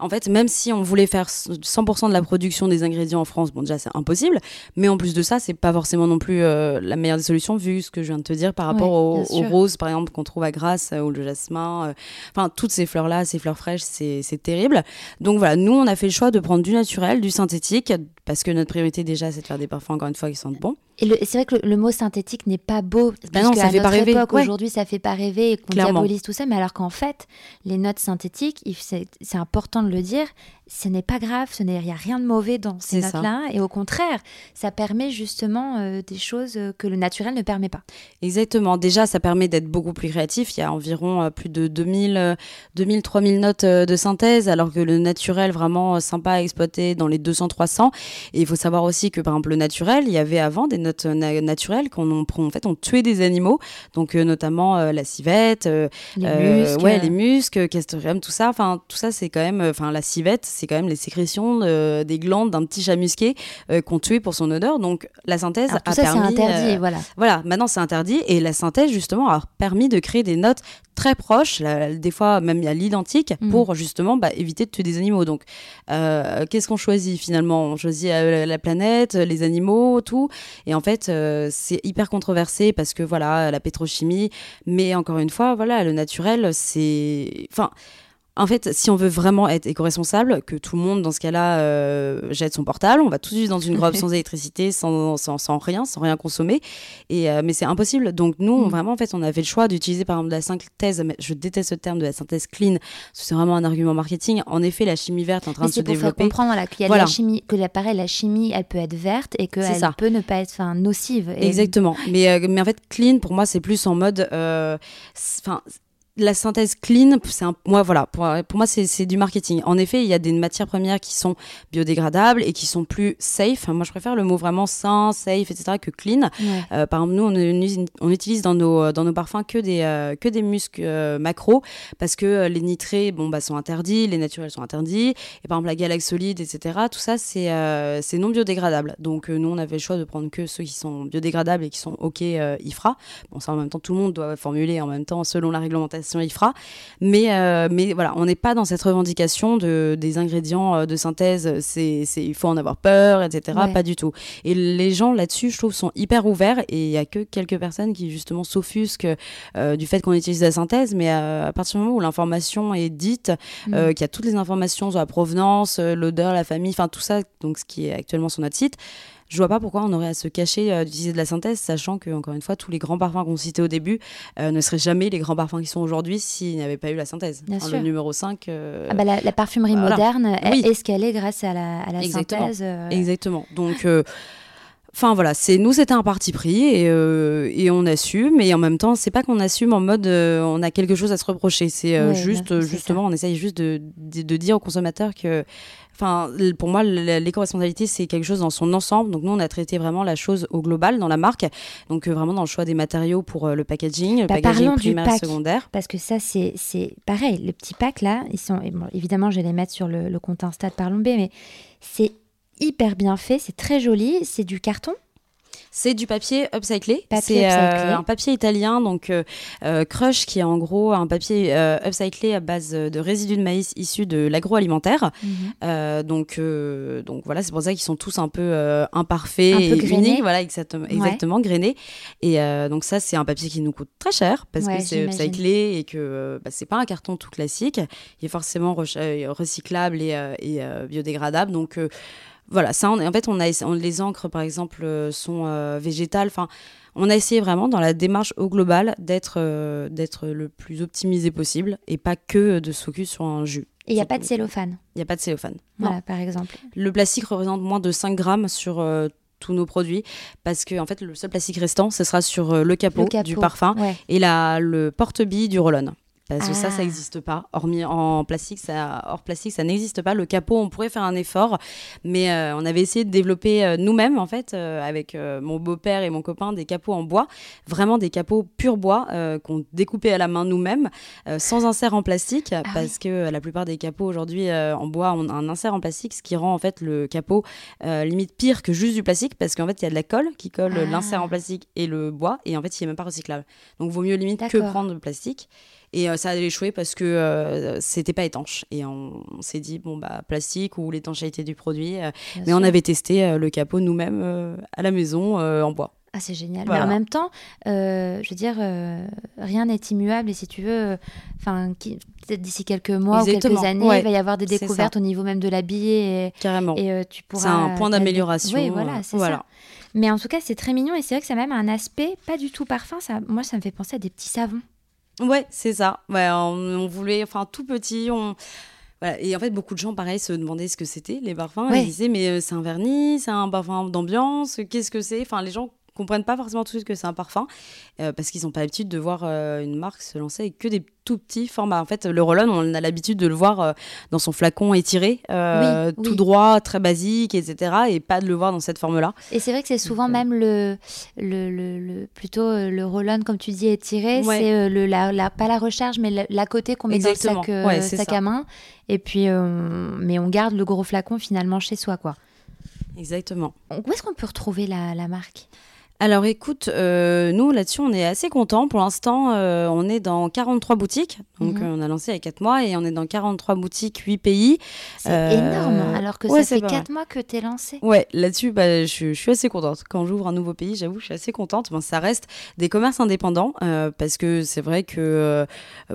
en fait, même si on voulait faire 100% de la production des ingrédients en France, bon déjà c'est impossible, mais en plus de ça, c'est pas forcément non plus euh, la meilleure des solutions vu ce que je viens de te dire par rapport aux, roses par exemple qu'on trouve à Grasse euh, ou le jasmin, euh, enfin toutes ces fleurs là, ces fleurs fraîches, c'est terrible. Donc voilà, nous on a fait le choix de prendre du naturel, du synthétique, parce que notre priorité déjà c'est de faire des parfums encore une fois qui sentent bon. Et c'est vrai que le, mot synthétique n'est pas beau. Ben non, ça fait pas rêver. Aujourd'hui, ça fait pas rêver et qu'on diabolise tout ça. Mais alors qu'en fait, les notes synthétiques, c'est important de le dire, ce n'est pas grave, ce n'est a rien de mauvais dans ces notes-là. Et au contraire, ça permet justement euh, des choses que le naturel ne permet pas. Exactement. Déjà, ça permet d'être beaucoup plus créatif. Il y a environ euh, plus de 2000, 2000 3000 notes euh, de synthèse, alors que le naturel, vraiment sympa à exploiter dans les 200-300. Et il faut savoir aussi que, par exemple, le naturel, il y avait avant des notes naturelles qu'on en fait, on tuait des animaux. Donc, notamment la civette, les muscs, ouais, les muscs, castoreum, tout ça. Enfin, tout ça, c'est quand même, enfin, la civette, c'est quand même les sécrétions des glandes d'un petit chat musqué euh, qu'on tuait pour son odeur. Donc la synthèse a ça, permis. interdit, euh, voilà. Voilà, maintenant c'est interdit et la synthèse justement a permis de créer des notes très proches, des fois même à l'identique, mm. pour justement bah, éviter de tuer des animaux. Donc euh, qu'est-ce qu'on choisit finalement? On choisit la planète, les animaux, tout. Et en fait, c'est hyper controversé parce que voilà, la pétrochimie, mais encore une fois, voilà, le naturel, c'est. Enfin en fait, si on veut vraiment être éco-responsable, que tout le monde, dans ce cas-là, euh, jette son portable, on va tous vivre dans une grotte sans électricité, sans, sans, rien, sans rien consommer. Et, euh, mais c'est impossible. Donc, nous, mm. vraiment, en fait, on a fait le choix d'utiliser, par exemple, la synthèse. Je déteste ce terme de la synthèse clean, c'est vraiment un argument marketing. En effet, la chimie verte est en train de se développer. Pour comprendre là, qu'il y a la chimie, que l'appareil, la chimie, elle peut être verte et qu'elle peut ne pas être nocive. Exactement. Mais, euh, mais en fait, clean, pour moi, c'est plus en mode. Enfin la synthèse clean, c'est un, moi voilà, pour, pour moi c'est du marketing. En effet, il y a des matières premières qui sont biodégradables et qui sont plus safe. Moi, je préfère le mot vraiment sain, safe, etc. que clean. Euh, par exemple, nous, on, on, utilise dans nos dans nos parfums que des euh, que des muscs euh, macro parce que les nitrés, bon bah sont interdits, les naturels sont interdits. Et par exemple, la galaxie solide, etc. Tout ça, c'est c'est non biodégradable. Donc nous, on avait le choix de prendre que ceux qui sont biodégradables et qui sont ok IFRA. Bon, ça en même temps, tout le monde doit formuler en même temps selon la réglementation il fera. Mais, euh, mais voilà, on n'est pas dans cette revendication de, des ingrédients euh, de synthèse, c'est, il faut en avoir peur, etc. Pas du tout. Et les gens là-dessus, je trouve, sont hyper ouverts et il y a que quelques personnes qui justement s'offusquent euh, du fait qu'on utilise la synthèse, mais à, partir du moment où l'information est dite, mm. qu'il y a toutes les informations sur la provenance, l'odeur, la famille, enfin tout ça, donc ce qui est actuellement sur notre site, je vois pas pourquoi on aurait à se cacher d'utiliser de la synthèse, sachant que, encore une fois, tous les grands parfums qu'on citait au début ne seraient jamais les grands parfums qui sont aujourd'hui s'il n'y avait pas eu la synthèse. Bien Le numéro 5. Ah bah, la, parfumerie moderne est ce qu'elle est grâce à la, à la synthèse. Exactement. Donc. Enfin voilà, c'est nous c'était un parti pris et, euh, et, on assume mais en même temps c'est pas qu'on assume en mode euh, on a quelque chose à se reprocher, c'est euh, juste justement on essaye juste de, de, dire aux consommateurs que enfin pour moi l'éco-responsabilité c'est quelque chose dans son ensemble. Donc nous on a traité vraiment la chose au global dans la marque. Donc vraiment dans le choix des matériaux pour le packaging, le bah, packaging primaire et secondaire. Parce que ça c'est pareil, le petit pack là, ils sont évidemment je vais les mettre sur le, le compte Insta de Parlons B mais c'est hyper bien fait, c'est très joli, c'est du carton. C'est du papier upcyclé. C'est euh, un papier italien, donc euh, euh, Crush, qui est en gros un papier upcyclé à base de résidus de maïs issus de l'agroalimentaire. Mhm. donc, donc voilà, c'est pour ça qu'ils sont tous un peu imparfaits et uniques. Voilà, exactement, exactement grainés. Et donc ça, c'est un papier qui nous coûte très cher parce que c'est upcyclé et que bah, c'est pas un carton tout classique. Il est forcément recyclable et, et biodégradable. Donc voilà, ça, en fait, on a, les encres, par exemple, euh, sont euh, végétales. Enfin, on a essayé vraiment, dans la démarche au global, d'être euh, d'être le plus optimisé possible et pas que de se focus sur un jus. Et il n'y a pas de cellophane Il n'y a pas de cellophane. Voilà, par exemple. Le plastique représente moins de 5 grammes sur tous nos produits parce que en fait le seul plastique restant ce sera sur le, capot du parfum et la, le porte-bille du roll-on parce que ça, ça n'existe ah. pas. Hormis en plastique, ça, hors plastique, ça n'existe pas. Le capot, on pourrait faire un effort, mais euh, on avait essayé de développer euh, nous-mêmes, en fait, euh, avec mon beau-père et mon copain, des capots en bois, vraiment des capots pur bois qu'on découpait à la main nous-mêmes, sans insert en plastique, ah parce que la plupart des capots aujourd'hui en bois ont un insert en plastique, ce qui rend en fait le capot limite pire que juste du plastique, parce qu'en fait, il y a de la colle qui colle ah. l'insert en plastique et le bois, et en fait, il n'est même pas recyclable. Donc, vaut mieux limite que prendre le plastique. Et euh, ça a échoué parce que euh, c'était pas étanche. Et on, s'est dit, bon, bah, plastique ou l'étanchéité du produit. Euh, mais on avait testé le capot nous-mêmes à la maison en bois. Ah, c'est génial. Mais en même temps, je veux dire, rien n'est immuable. Et si tu veux, enfin, peut-être d'ici quelques mois ou quelques années, il va y avoir des découvertes au niveau même de l'habillé. Carrément. Et tu pourras. C'est un point d'amélioration. Oui, voilà, c'est ça. Mais en tout cas, c'est très mignon et c'est vrai que ça a même un aspect pas du tout parfum. Ça, moi, ça me fait penser à des petits savons. Ouais, c'est ça. Ouais, on, voulait, enfin, tout petit, on. Et en fait, beaucoup de gens, pareil, se demandaient ce que c'était, les parfums. Ils disaient, mais euh, c'est un vernis, c'est un parfum d'ambiance, qu'est-ce que c'est? Enfin, les gens comprennent pas forcément tout de suite que c'est un parfum euh, parce qu'ils n'ont pas l'habitude de voir euh, une marque se lancer avec que des tout petits formats. En fait, le roll on a l'habitude de le voir euh, dans son flacon étiré, tout droit, très basique, etc. et pas de le voir dans cette forme-là. Et c'est vrai que c'est souvent même le, le, le, plutôt le roll comme tu dis, étiré. C'est le, la, pas la recharge, mais la, côté qu'on met dans le sac, sac à main. Et puis, mais on garde le gros flacon finalement chez soi, quoi. Exactement. Où est-ce qu'on peut retrouver la, la marque? Alors écoute, euh, nous là-dessus, on est assez contents. Pour l'instant, euh, on est dans 43 boutiques. Donc mhm. euh, on a lancé il y a 4 mois et on est dans 43 boutiques, 8 pays. C'est énorme, alors que ça fait 4 mois que tu es lancé. Ouais, là-dessus, bah, je, suis assez contente. Quand j'ouvre un nouveau pays, j'avoue, je suis assez contente. ça reste des commerces indépendants parce que c'est vrai que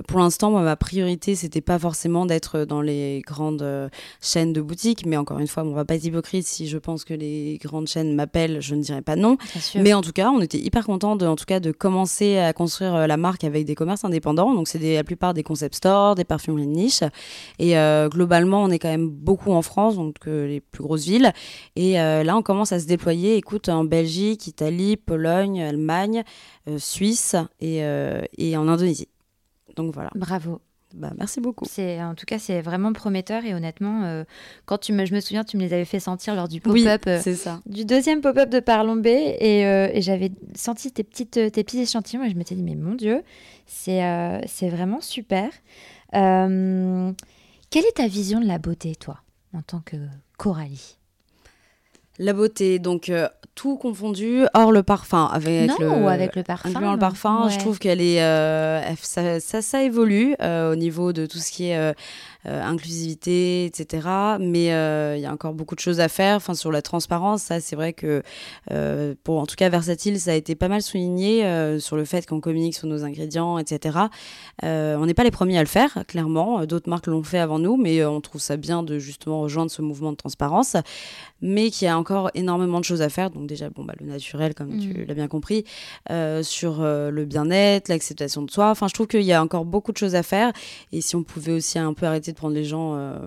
pour l'instant, ma priorité, c'était pas forcément d'être dans les grandes chaînes de boutiques. Mais encore une fois, on va pas être hypocrite. Si je pense que les grandes chaînes m'appellent, je ne dirais pas non. Mais en tout cas, on était hyper contents de, en tout cas, de commencer à construire euh, la marque avec des commerces indépendants. Donc, c'est la plupart des concept stores, des parfumeries de niche. Et euh, globalement, on est quand même beaucoup en France, donc euh, les plus grosses villes. Et là, on commence à se déployer, écoute, en Belgique, Italie, Pologne, Allemagne, Suisse et, et en Indonésie. Donc voilà. Bravo. Bah, merci beaucoup. C'est en tout cas c'est vraiment prometteur et honnêtement euh, quand tu me je me souviens tu me les avais fait sentir lors du pop-up euh, c'est ça. du deuxième pop-up de Parlons et, euh, et j'avais senti tes petites tes petits échantillons et je m'étais dit mais mon dieu c'est c'est vraiment super. quelle est ta vision de la beauté toi en tant que Coralie? La beauté, donc tout confondu, hors le parfum. Avec non, le, avec le parfum. le parfum, je trouve qu'elle est. Euh, ça, ça, évolue euh, au niveau de tout ce qui est inclusivité, etc. Mais il y a encore beaucoup de choses à faire. Enfin, sur la transparence, ça, c'est vrai que, pour en tout cas, Versatile, ça a été pas mal souligné sur le fait qu'on communique sur nos ingrédients, etc. on n'est pas les premiers à le faire, clairement. D'autres marques l'ont fait avant nous, mais on trouve ça bien de justement rejoindre ce mouvement de transparence mais qu'il y a encore énormément de choses à faire. Donc déjà, bon, bah, le naturel, comme tu mm. l'as bien compris, euh, sur euh, le bien-être, l'acceptation de soi. Enfin, je trouve qu'il y a encore beaucoup de choses à faire. Et si on pouvait aussi un peu arrêter de prendre les gens euh,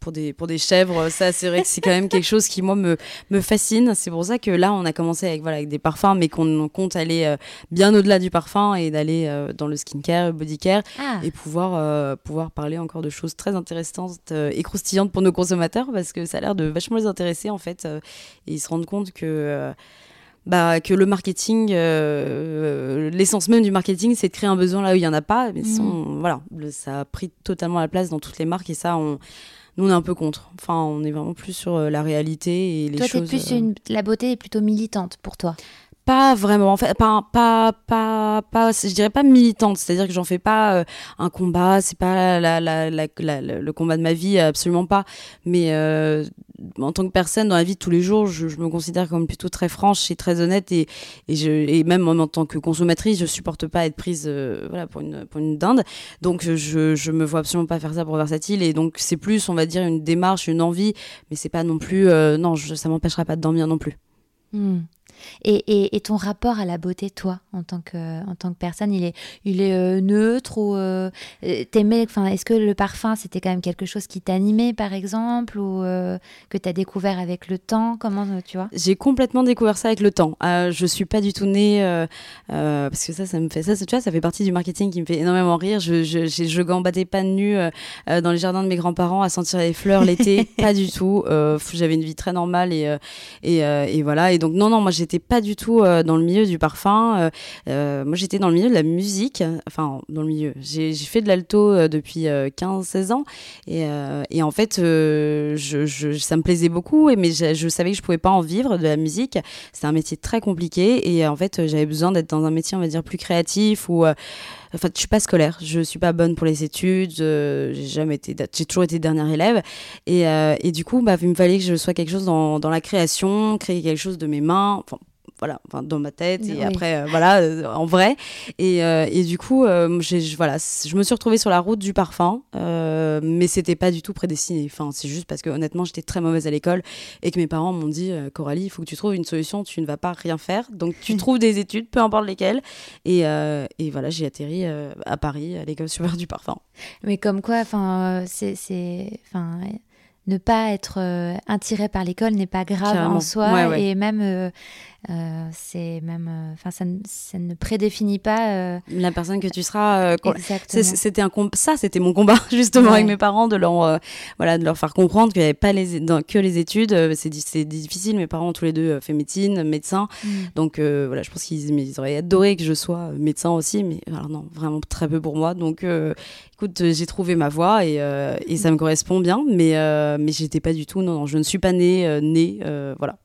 pour, des, pour des chèvres, ça, c'est vrai que c'est quand même quelque chose qui, moi, me, me fascine. C'est pour ça que là, on a commencé avec, voilà, avec des parfums, mais qu'on compte aller bien au-delà du parfum et d'aller dans le skincare, le body care, ah. et pouvoir, pouvoir parler encore de choses très intéressantes et croustillantes pour nos consommateurs, parce que ça a l'air de vachement les intéresser en fait euh, et ils se rendent compte que euh, bah, que le marketing, euh, l'essence même du marketing, c'est de créer un besoin là où il n'y en a pas. Mais mmh. voilà, ça a pris totalement la place dans toutes les marques et ça, on, nous, on est un peu contre. Enfin, on est vraiment plus sur la réalité et les toi, choses. Plus une... La beauté est plutôt militante pour toi pas vraiment en fait pas pas pas pas je dirais pas militante c'est-à-dire que j'en fais pas euh, un combat c'est pas la, la, la, le combat de ma vie absolument pas mais euh, en tant que personne dans la vie de tous les jours je, me considère comme plutôt très franche et très honnête et, et je et même en tant que consommatrice je supporte pas être prise euh, voilà pour une pour une dinde donc je je me vois absolument pas faire ça pour versatile et donc c'est plus on va dire une démarche une envie mais c'est pas non plus non je, ça m'empêchera pas de dormir non plus hmm. Et, et, ton rapport à la beauté, toi, en tant que, en tant que personne, il est, il est euh, neutre ou euh, enfin, est-ce que le parfum, c'était quand même quelque chose qui t'animait, par exemple, ou euh, que tu as découvert avec le temps? Comment, tu vois? J'ai complètement découvert ça avec le temps. je suis pas du tout née, parce que ça, ça me fait ça, tu vois, ça fait partie du marketing qui me fait énormément rire. Je, je, je, je gambadais pas nu dans les jardins de mes grands-parents à sentir les fleurs l'été, pas du tout. J'avais une vie très normale et, et, et voilà. Et donc, non, non, moi, j'ai pas du tout euh, dans le milieu du parfum. Euh, euh, moi, j'étais dans le milieu de la musique. Enfin, dans le milieu. J'ai fait de l'alto depuis 15-16 ans. Et, et, en fait, je, ça me plaisait beaucoup. Mais je, savais que je pouvais pas en vivre de la musique. C'est un métier très compliqué. Et en fait, j'avais besoin d'être dans un métier, on va dire, plus créatif ou enfin je suis pas scolaire. Je suis pas bonne pour les études. J'ai jamais été j'ai toujours été dernière élève. Et, et du coup bah il me fallait que je sois quelque chose dans, dans la création créer quelque chose de mes mains voilà, enfin, dans ma tête et après, euh, voilà, euh, en vrai. Et, euh, et du coup, j'ai, voilà, je me suis retrouvée sur la route du parfum, mais c'était pas du tout prédestiné. Enfin, c'est juste parce que honnêtement, j'étais très mauvaise à l'école et que mes parents m'ont dit, Coralie, il faut que tu trouves une solution, tu ne vas pas rien faire, donc tu trouves des études, peu importe lesquelles. Et, et voilà, j'ai atterri à Paris, à l'école supérieure du parfum. Mais comme quoi, enfin, c'est, enfin ne pas être attiré par l'école n'est pas grave en soi et même euh, c'est même, euh, enfin, ça, ça, ne prédéfinit pas euh, la personne que tu seras. c'était un ça, c'était mon combat justement avec mes parents de leur, voilà, de leur faire comprendre qu'il n'y avait pas les, que les études. c'est difficile. Mes parents ont tous les deux fait médecine, médecin. Mm. Donc voilà, je pense qu'ils auraient adoré que je sois médecin aussi, mais alors non, vraiment très peu pour moi. Donc écoute, j'ai trouvé ma voie et, et, ça me correspond bien, mais mais j'étais pas du tout. Non, non, je ne suis pas née, née, voilà.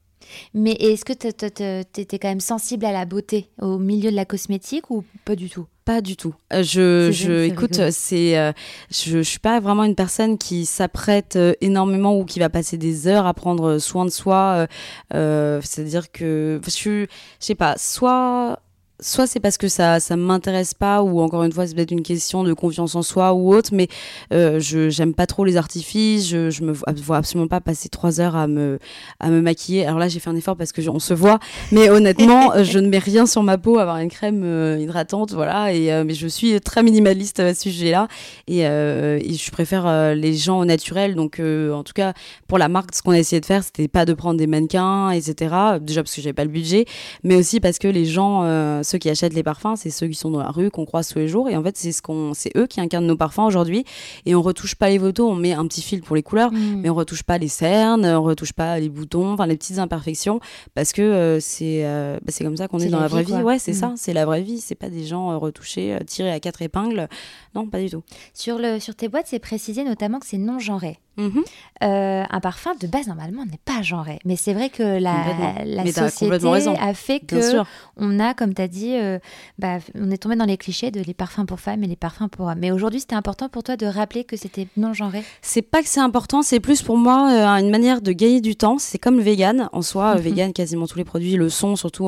Mais est-ce que tu étais quand même sensible à la beauté au milieu de la cosmétique ou pas du tout? Pas du tout. Euh, je, je écoute, c'est, euh, je, je suis pas vraiment une personne qui s'apprête euh, énormément ou qui va passer des heures à prendre soin de soi. C'est-à-dire que je je sais pas, soit soit c'est parce que ça ça m'intéresse pas ou encore une fois c'est peut-être une question de confiance en soi ou autre mais euh, je j'aime pas trop les artifices je, je me vois absolument pas passer trois heures à me à me maquiller. Alors là j'ai fait un effort parce que on se voit mais honnêtement je ne mets rien sur ma peau avoir une crème euh, hydratante voilà et euh, mais je suis très minimaliste à ce sujet là et, et je préfère les gens au naturel donc en tout cas pour la marque ce qu'on a essayé de faire c'était pas de prendre des mannequins etc déjà parce que j'avais pas le budget mais aussi parce que les gens ceux qui achètent les parfums, c'est ceux qui sont dans la rue, qu'on croise tous les jours. Et en fait, c'est ce qu'on, c'est eux qui incarnent nos parfums aujourd'hui. Et on retouche pas les photos, on met un petit fil pour les couleurs, mm. mais on retouche pas les cernes, on retouche pas les boutons, enfin les petites imperfections, parce que euh, c'est, euh, bah, c'est comme ça qu'on est, dans la, vraie vie. Ouais, c'est mm. ça, c'est la vraie vie. C'est pas des gens euh, retouchés, tirés à quatre épingles. Non, pas du tout. Sur le, sur tes boîtes, c'est précisé notamment que c'est non genré. Mhm. Euh, un parfum de base normalement n'est pas genré, mais c'est vrai que la, la société a fait que on a, comme tu as dit, euh, bah, on est tombé dans les clichés de les parfums pour femmes et les parfums pour hommes. Mais aujourd'hui, c'était important pour toi de rappeler que c'était non genré? C'est pas que c'est important, c'est plus pour moi euh, une manière de gagner du temps. C'est comme le vegan en soi, mhm. vegan quasiment tous les produits le sont, surtout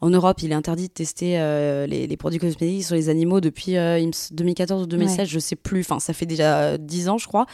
en Europe, il est interdit de tester les, les, produits cosmétiques sur les animaux depuis 2014 ou 2016, je sais plus. Enfin, ça fait déjà 10 ans, je crois.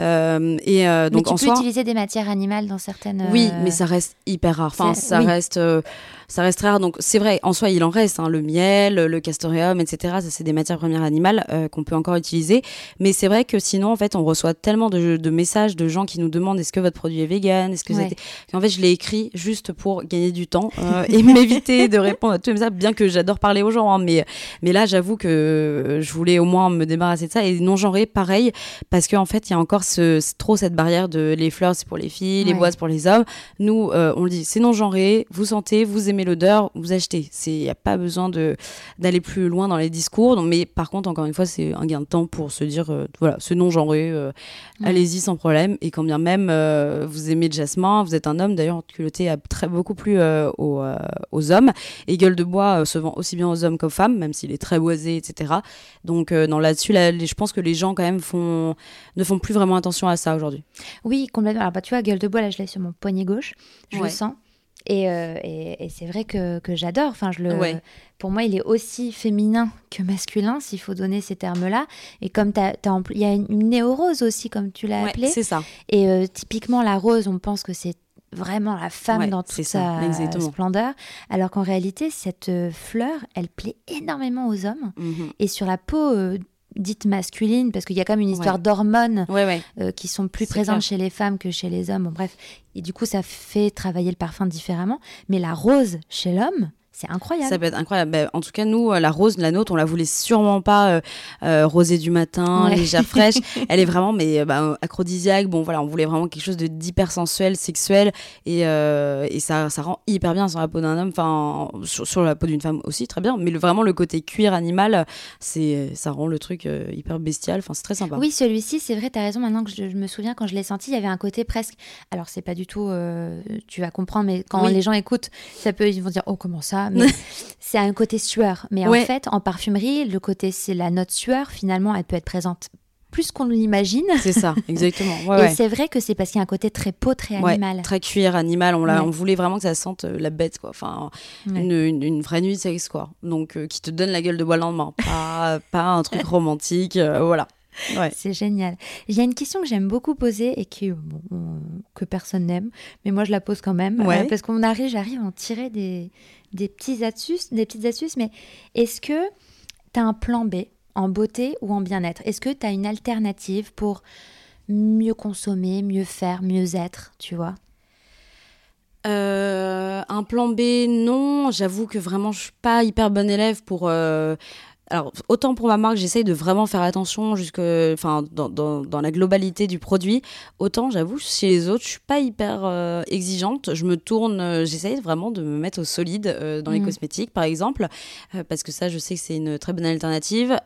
Euh, et euh, donc mais tu peux utiliser des matières animales dans certaines. Oui, mais ça reste hyper rare. Enfin, ça reste euh, ça reste rare. Donc c'est vrai, en soi, il en reste. Hein, le miel, le castoreum, etc. Ça, c'est des matières premières animales euh, qu'on peut encore utiliser. Mais c'est vrai que sinon, en fait, on reçoit tellement de, messages de gens qui nous demandent est-ce que votre produit est vegan? Est-ce que ouais. En fait, je l'ai écrit juste pour gagner du temps euh, et m'éviter de répondre à les messages, bien que j'adore parler aux gens. Hein, mais, mais là, j'avoue que je voulais au moins me débarrasser de ça. Et non genré, pareil, parce qu'en en fait, il y a encore ce, trop cette barrière de les fleurs, c'est pour les filles, les bois, c'est pour les hommes. Nous, euh, on le dit, c'est non genré, vous sentez, vous aimez l'odeur, vous achetez. Il n'y a pas besoin d'aller plus loin dans les discours. Donc, mais par contre, encore une fois, c'est un gain de temps pour se dire, euh, voilà, ce non-genré, euh, allez-y sans problème. Et quand bien même vous aimez le jasmin, vous êtes un homme, d'ailleurs, culotté a très beaucoup plu aux, aux, hommes. Et Gueule de Bois se vend aussi bien aux hommes qu'aux femmes, même s'il est très boisé, etc. Donc là-dessus, là, je pense que les gens quand même font, ne font plus vraiment attention à ça aujourd'hui. Oui, complètement. Alors, bah, tu vois, Gueule de Bois, là, je l'ai sur mon poignet gauche. Je le sens. Euh, et, et, c'est vrai que, que j'adore. Enfin, je le, Pour moi, il est aussi féminin que masculin, s'il faut donner ces termes-là. Et comme il y a une, néo-rose aussi, comme tu l'as appelé. c'est ça. Et euh, typiquement, la rose, on pense que c'est vraiment la femme dans toute sa splendeur. Alors qu'en réalité, cette euh, fleur, elle plaît énormément aux hommes. Mhm. Et sur la peau dite masculine, parce qu'il y a quand même une histoire d'hormones euh, qui sont plus présentes chez les femmes que chez les hommes. bref, et du coup, ça fait travailler le parfum différemment. Mais la rose chez l'homme, c'est incroyable. Ça peut être incroyable. Ben, en tout cas, nous, euh, la rose, la nôtre, on la voulait sûrement pas euh, euh rosée du matin, légère fraîche. Elle est vraiment, mais bah, acrodisiaque. Bon, voilà, on voulait vraiment quelque chose de d'hyper sensuel, sexuel, et, et ça, ça rend hyper bien sur la peau d'un homme, enfin sur, la peau d'une femme aussi, très bien. Mais vraiment le côté cuir animal, c'est ça rend le truc hyper bestial. Enfin, c'est très sympa. Oui, celui-ci, c'est vrai. tu as raison. Maintenant que je, me souviens, quand je l'ai senti, il y avait un côté presque. Alors, c'est pas du tout. tu vas comprendre, mais quand les gens écoutent, ça peut, ils vont dire, oh comment ça c'est un côté sueur. Mais en fait, en parfumerie, le côté, c'est la note sueur, finalement, elle peut être présente plus qu'on l'imagine. C'est ça, exactement. et c'est vrai que c'est parce qu'il y a un côté très peau, très animal. très cuir, animal. On, on voulait vraiment que ça sente euh, la bête, quoi. Enfin, une, vraie nuit de sexe, quoi. Donc, euh, qui te donne la gueule de bois le lendemain. Pas, pas un truc romantique, euh, voilà. C'est génial. Il y a une question que j'aime beaucoup poser et que, que personne n'aime, mais moi je la pose quand même. parce qu'on arrive, j'arrive à en tirer des, des petits astuces, des petites astuces, mais est-ce que tu as un plan B en beauté ou en bien-être? Est-ce que tu as une alternative pour mieux consommer, mieux faire, mieux être, tu vois? Euh, un plan B, non. J'avoue que vraiment, je suis pas hyper bonne élève pour euh, alors autant pour ma marque, j'essaye de vraiment faire attention jusque, enfin, dans, dans, dans, la globalité du produit. Autant, j'avoue, chez les autres, je suis pas hyper euh, exigeante. Je me tourne, euh, j'essaye vraiment de me mettre au solide euh, dans les mmh. cosmétiques, par exemple, parce que ça, je sais que c'est une très bonne alternative.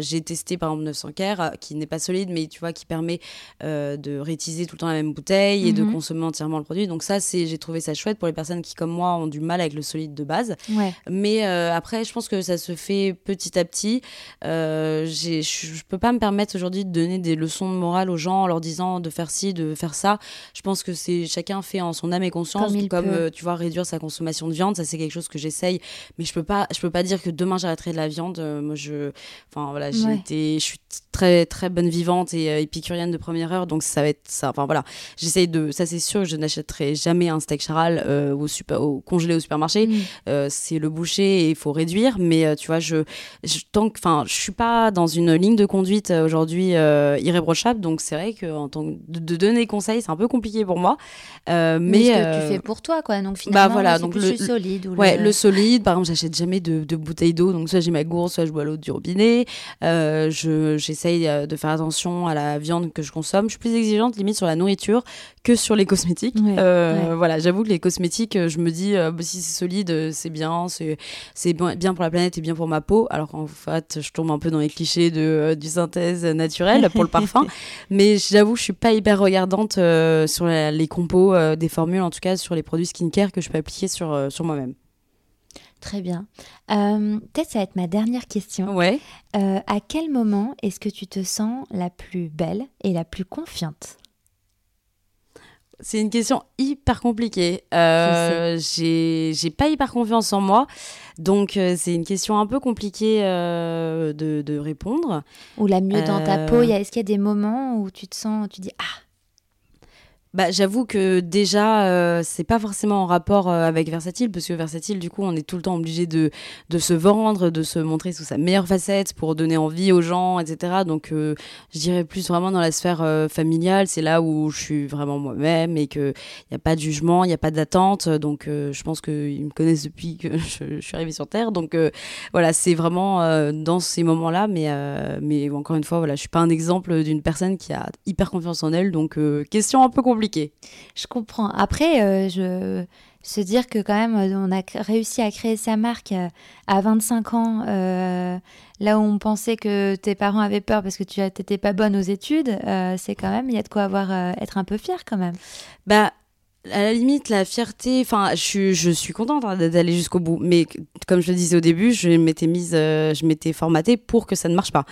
J'ai testé par exemple 900 Care, qui n'est pas solide, mais tu vois, qui permet de réutiliser tout le temps la même bouteille et de mmh. consommer entièrement le produit. Donc ça, c'est, j'ai trouvé ça chouette pour les personnes qui, comme moi, ont du mal avec le solide de base. Ouais. Mais après, je pense que ça se fait petit à petit petit. Euh, je peux pas me permettre aujourd'hui de donner des leçons de morale aux gens en leur disant de faire ci, de faire ça. Je pense que c'est chacun fait en son âme et conscience. Comme, euh, tu vois, réduire sa consommation de viande, ça c'est quelque chose que j'essaye. Mais je peux pas, je peux pas dire que demain j'arrêterai de la viande. Euh, moi, je, enfin voilà, j'ai été, je suis très très bonne vivante et épicurienne de première heure, donc ça va être ça. Enfin voilà, j'essaye de, ça c'est sûr, je n'achèterai jamais un steak charal au, super, au congelé au supermarché. Mm. c'est le boucher et il faut réduire. Mais tu vois, je, je tant que, enfin, je suis pas dans une ligne de conduite euh, aujourd'hui euh, irréprochable, donc c'est vrai que en tant que de, donner conseils, c'est un peu compliqué pour moi. Euh, mais, ce que tu fais pour toi, quoi. Donc finalement, bah voilà, donc le solide. ouais, le... solide. Par exemple, j'achète jamais de, de bouteilles d'eau, donc soit j'ai ma gourde, soit je bois l'eau du robinet. je j'essaye de faire attention à la viande que je consomme. Je suis plus exigeante limite sur la nourriture que sur les cosmétiques. Voilà, j'avoue que les cosmétiques, je me dis bah, si c'est solide, c'est bien, c'est c'est bien pour la planète et bien pour ma peau. Alors qu'en je tombe un peu dans les clichés de, du synthèse naturelle pour le parfum. Mais j'avoue, je suis pas hyper regardante sur les compos des formules, en tout cas sur les produits skincare que je peux appliquer sur, sur moi-même. Très bien. Peut-être ça va être ma dernière question. Ouais. à quel moment est-ce que tu te sens la plus belle et la plus confiante? C'est une question hyper compliquée. Euh, j'ai pas hyper confiance en moi, donc euh, c'est une question un peu compliquée euh, de, de, répondre. Ou la mieux dans ta peau, est-ce qu'il y a des moments où tu te sens, tu dis ah bah, j'avoue que déjà, euh, c'est pas forcément en rapport euh, avec Versatile, parce que Versatile, du coup, on est tout le temps obligé de, de se vendre, de se montrer sous sa meilleure facette pour donner envie aux gens, etc. Donc, euh, je dirais plus vraiment dans la sphère familiale, c'est là où je suis vraiment moi-même et qu'il n'y a pas de jugement, il n'y a pas d'attente. Donc, je pense qu'ils me connaissent depuis que je, suis arrivée sur Terre. Donc, voilà, c'est vraiment dans ces moments-là. Mais, mais encore une fois, voilà, je suis pas un exemple d'une personne qui a hyper confiance en elle. Donc, question un peu compliquée je comprends. Après, euh, je se dire que quand même, on a réussi à créer sa marque euh, à 25 ans, euh, là où on pensait que tes parents avaient peur parce que tu n'étais pas bonne aux études, c'est quand même, il y a de quoi avoir, être un peu fier quand même. Bah, à la limite, la fierté, enfin, je suis, je suis contente hein, d'aller jusqu'au bout. Mais comme je le disais au début, je m'étais mise, je m'étais formatée pour que ça ne marche pas.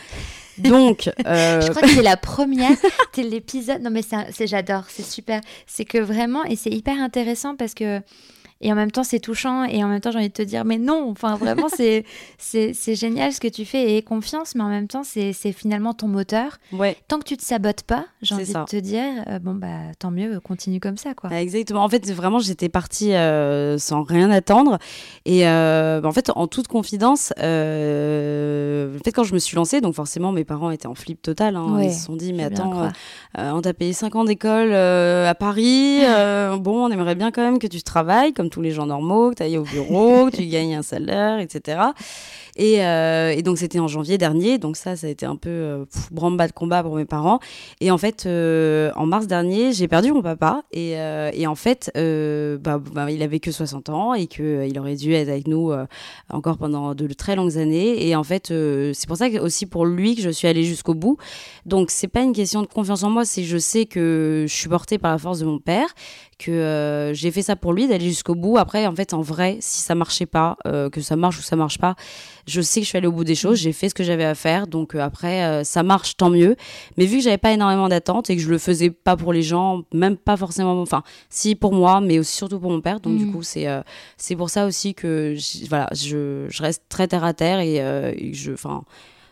Donc, euh... je crois que c'est la première, c'est l'épisode. Non mais c'est, j'adore, c'est super. C'est que vraiment, et c'est hyper intéressant parce que et en même temps c'est touchant. Et en même temps j'ai envie de te dire mais non enfin vraiment c'est c'est génial ce que tu fais et confiance mais en même temps c'est finalement ton moteur. Ouais. tant que tu te sabotes pas j'ai envie de te dire euh, bon bah tant mieux continue comme ça quoi. Exactement. En fait vraiment j'étais partie euh, sans rien attendre. Et euh, en fait en toute confidence en fait quand je me suis lancée donc forcément mes parents étaient en flip total hein, ils se sont dit mais attends on t'a payé 5 ans d'école à Paris bon on aimerait bien quand même que tu travailles comme tous les gens normaux, que tu ailles au bureau, que tu gagnes un salaire, etc. Euh, et, donc c'était en janvier dernier, donc ça, ça a été un peu euh, branle-bas de combat pour mes parents. Et en fait, euh, en mars dernier, j'ai perdu mon papa. Et, et en fait, bah, bah, il avait que 60 ans et qu'il aurait dû être avec nous encore pendant de très longues années. Et en fait, c'est pour ça aussi pour lui que je suis allée jusqu'au bout. Donc c'est pas une question de confiance en moi, c'est je sais que je suis portée par la force de mon père, que euh, j'ai fait ça pour lui, d'aller jusqu'au bout. Après, en fait, en vrai, si ça marchait pas, euh, que ça marche ou ça marche pas, je sais que je suis allée au bout des choses, j'ai fait ce que j'avais à faire. Donc euh, après, ça marche, tant mieux. Mais vu que j'avais pas énormément d'attentes et que je le faisais pas pour les gens, même pas forcément, enfin, si pour moi, mais aussi surtout pour mon père. Donc du mm. coup, c'est c'est pour ça aussi que voilà, je, je, reste très terre à terre et, et je, enfin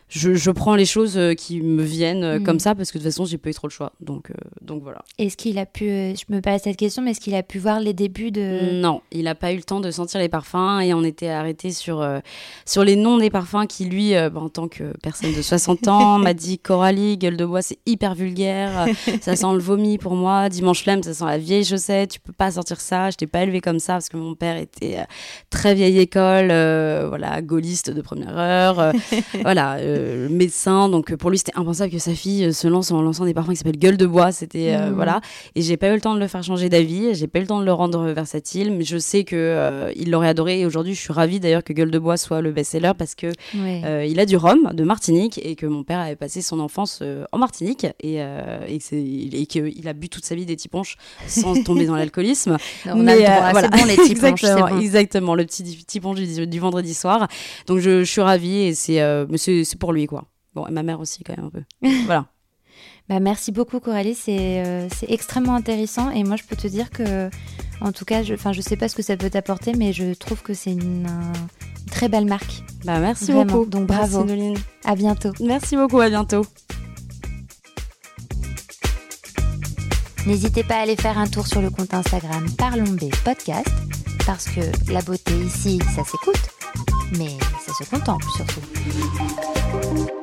je, prends les choses euh, qui me viennent euh, comme mm. ça parce que de toute façon, j'ai pas eu trop le choix. Donc, euh, donc voilà. Est-ce qu'il a pu, je me pose cette question, mais est-ce qu'il a pu voir les débuts de. Non, il n'a pas eu le temps de sentir les parfums et on était arrêté sur, sur les noms des parfums qui, lui, bah, en tant que personne de 60 ans, m'a dit Coralie, gueule de bois, c'est hyper vulgaire, ça sent le vomi pour moi. Dimanche flemme, ça sent la vieille chaussette, tu peux pas sortir ça. Je t'ai pas élevé comme ça parce que mon père était très vieille école, voilà, gaulliste de première heure. voilà médecin, donc pour lui c'était impensable que sa fille euh, se lance en lançant des parfums qui s'appellent Gueule de bois. C'était euh, mmh. voilà, et j'ai pas eu le temps de le faire changer d'avis, j'ai pas eu le temps de le rendre versatile, mais je sais que euh, il l'aurait adoré. Et aujourd'hui, je suis ravie d'ailleurs que Gueule de bois soit le best-seller parce que il a du rhum de Martinique et que mon père avait passé son enfance en Martinique et, et, qu'il a bu toute sa vie des tiponches sans tomber dans l'alcoolisme. mais voilà, bon, les tiponches, exactement, exactement, le petit tiponche du, du, vendredi soir. Donc je, je suis ravie et c'est c'est pour lui quoi. Bon, et ma mère aussi, quand même, un peu. voilà. Bah, merci beaucoup, Coralie. Euh, c'est extrêmement intéressant. Et moi, je peux te dire que, en tout cas, je ne sais pas ce que ça peut t'apporter, mais je trouve que c'est une, très belle marque. Bah, merci beaucoup. Donc, bravo. Merci, À bientôt. Merci beaucoup. À bientôt. N'hésitez pas à aller faire un tour sur le compte Instagram Parlons B Podcast, parce que la beauté ici, ça s'écoute, mais ça se contemple surtout. Thank you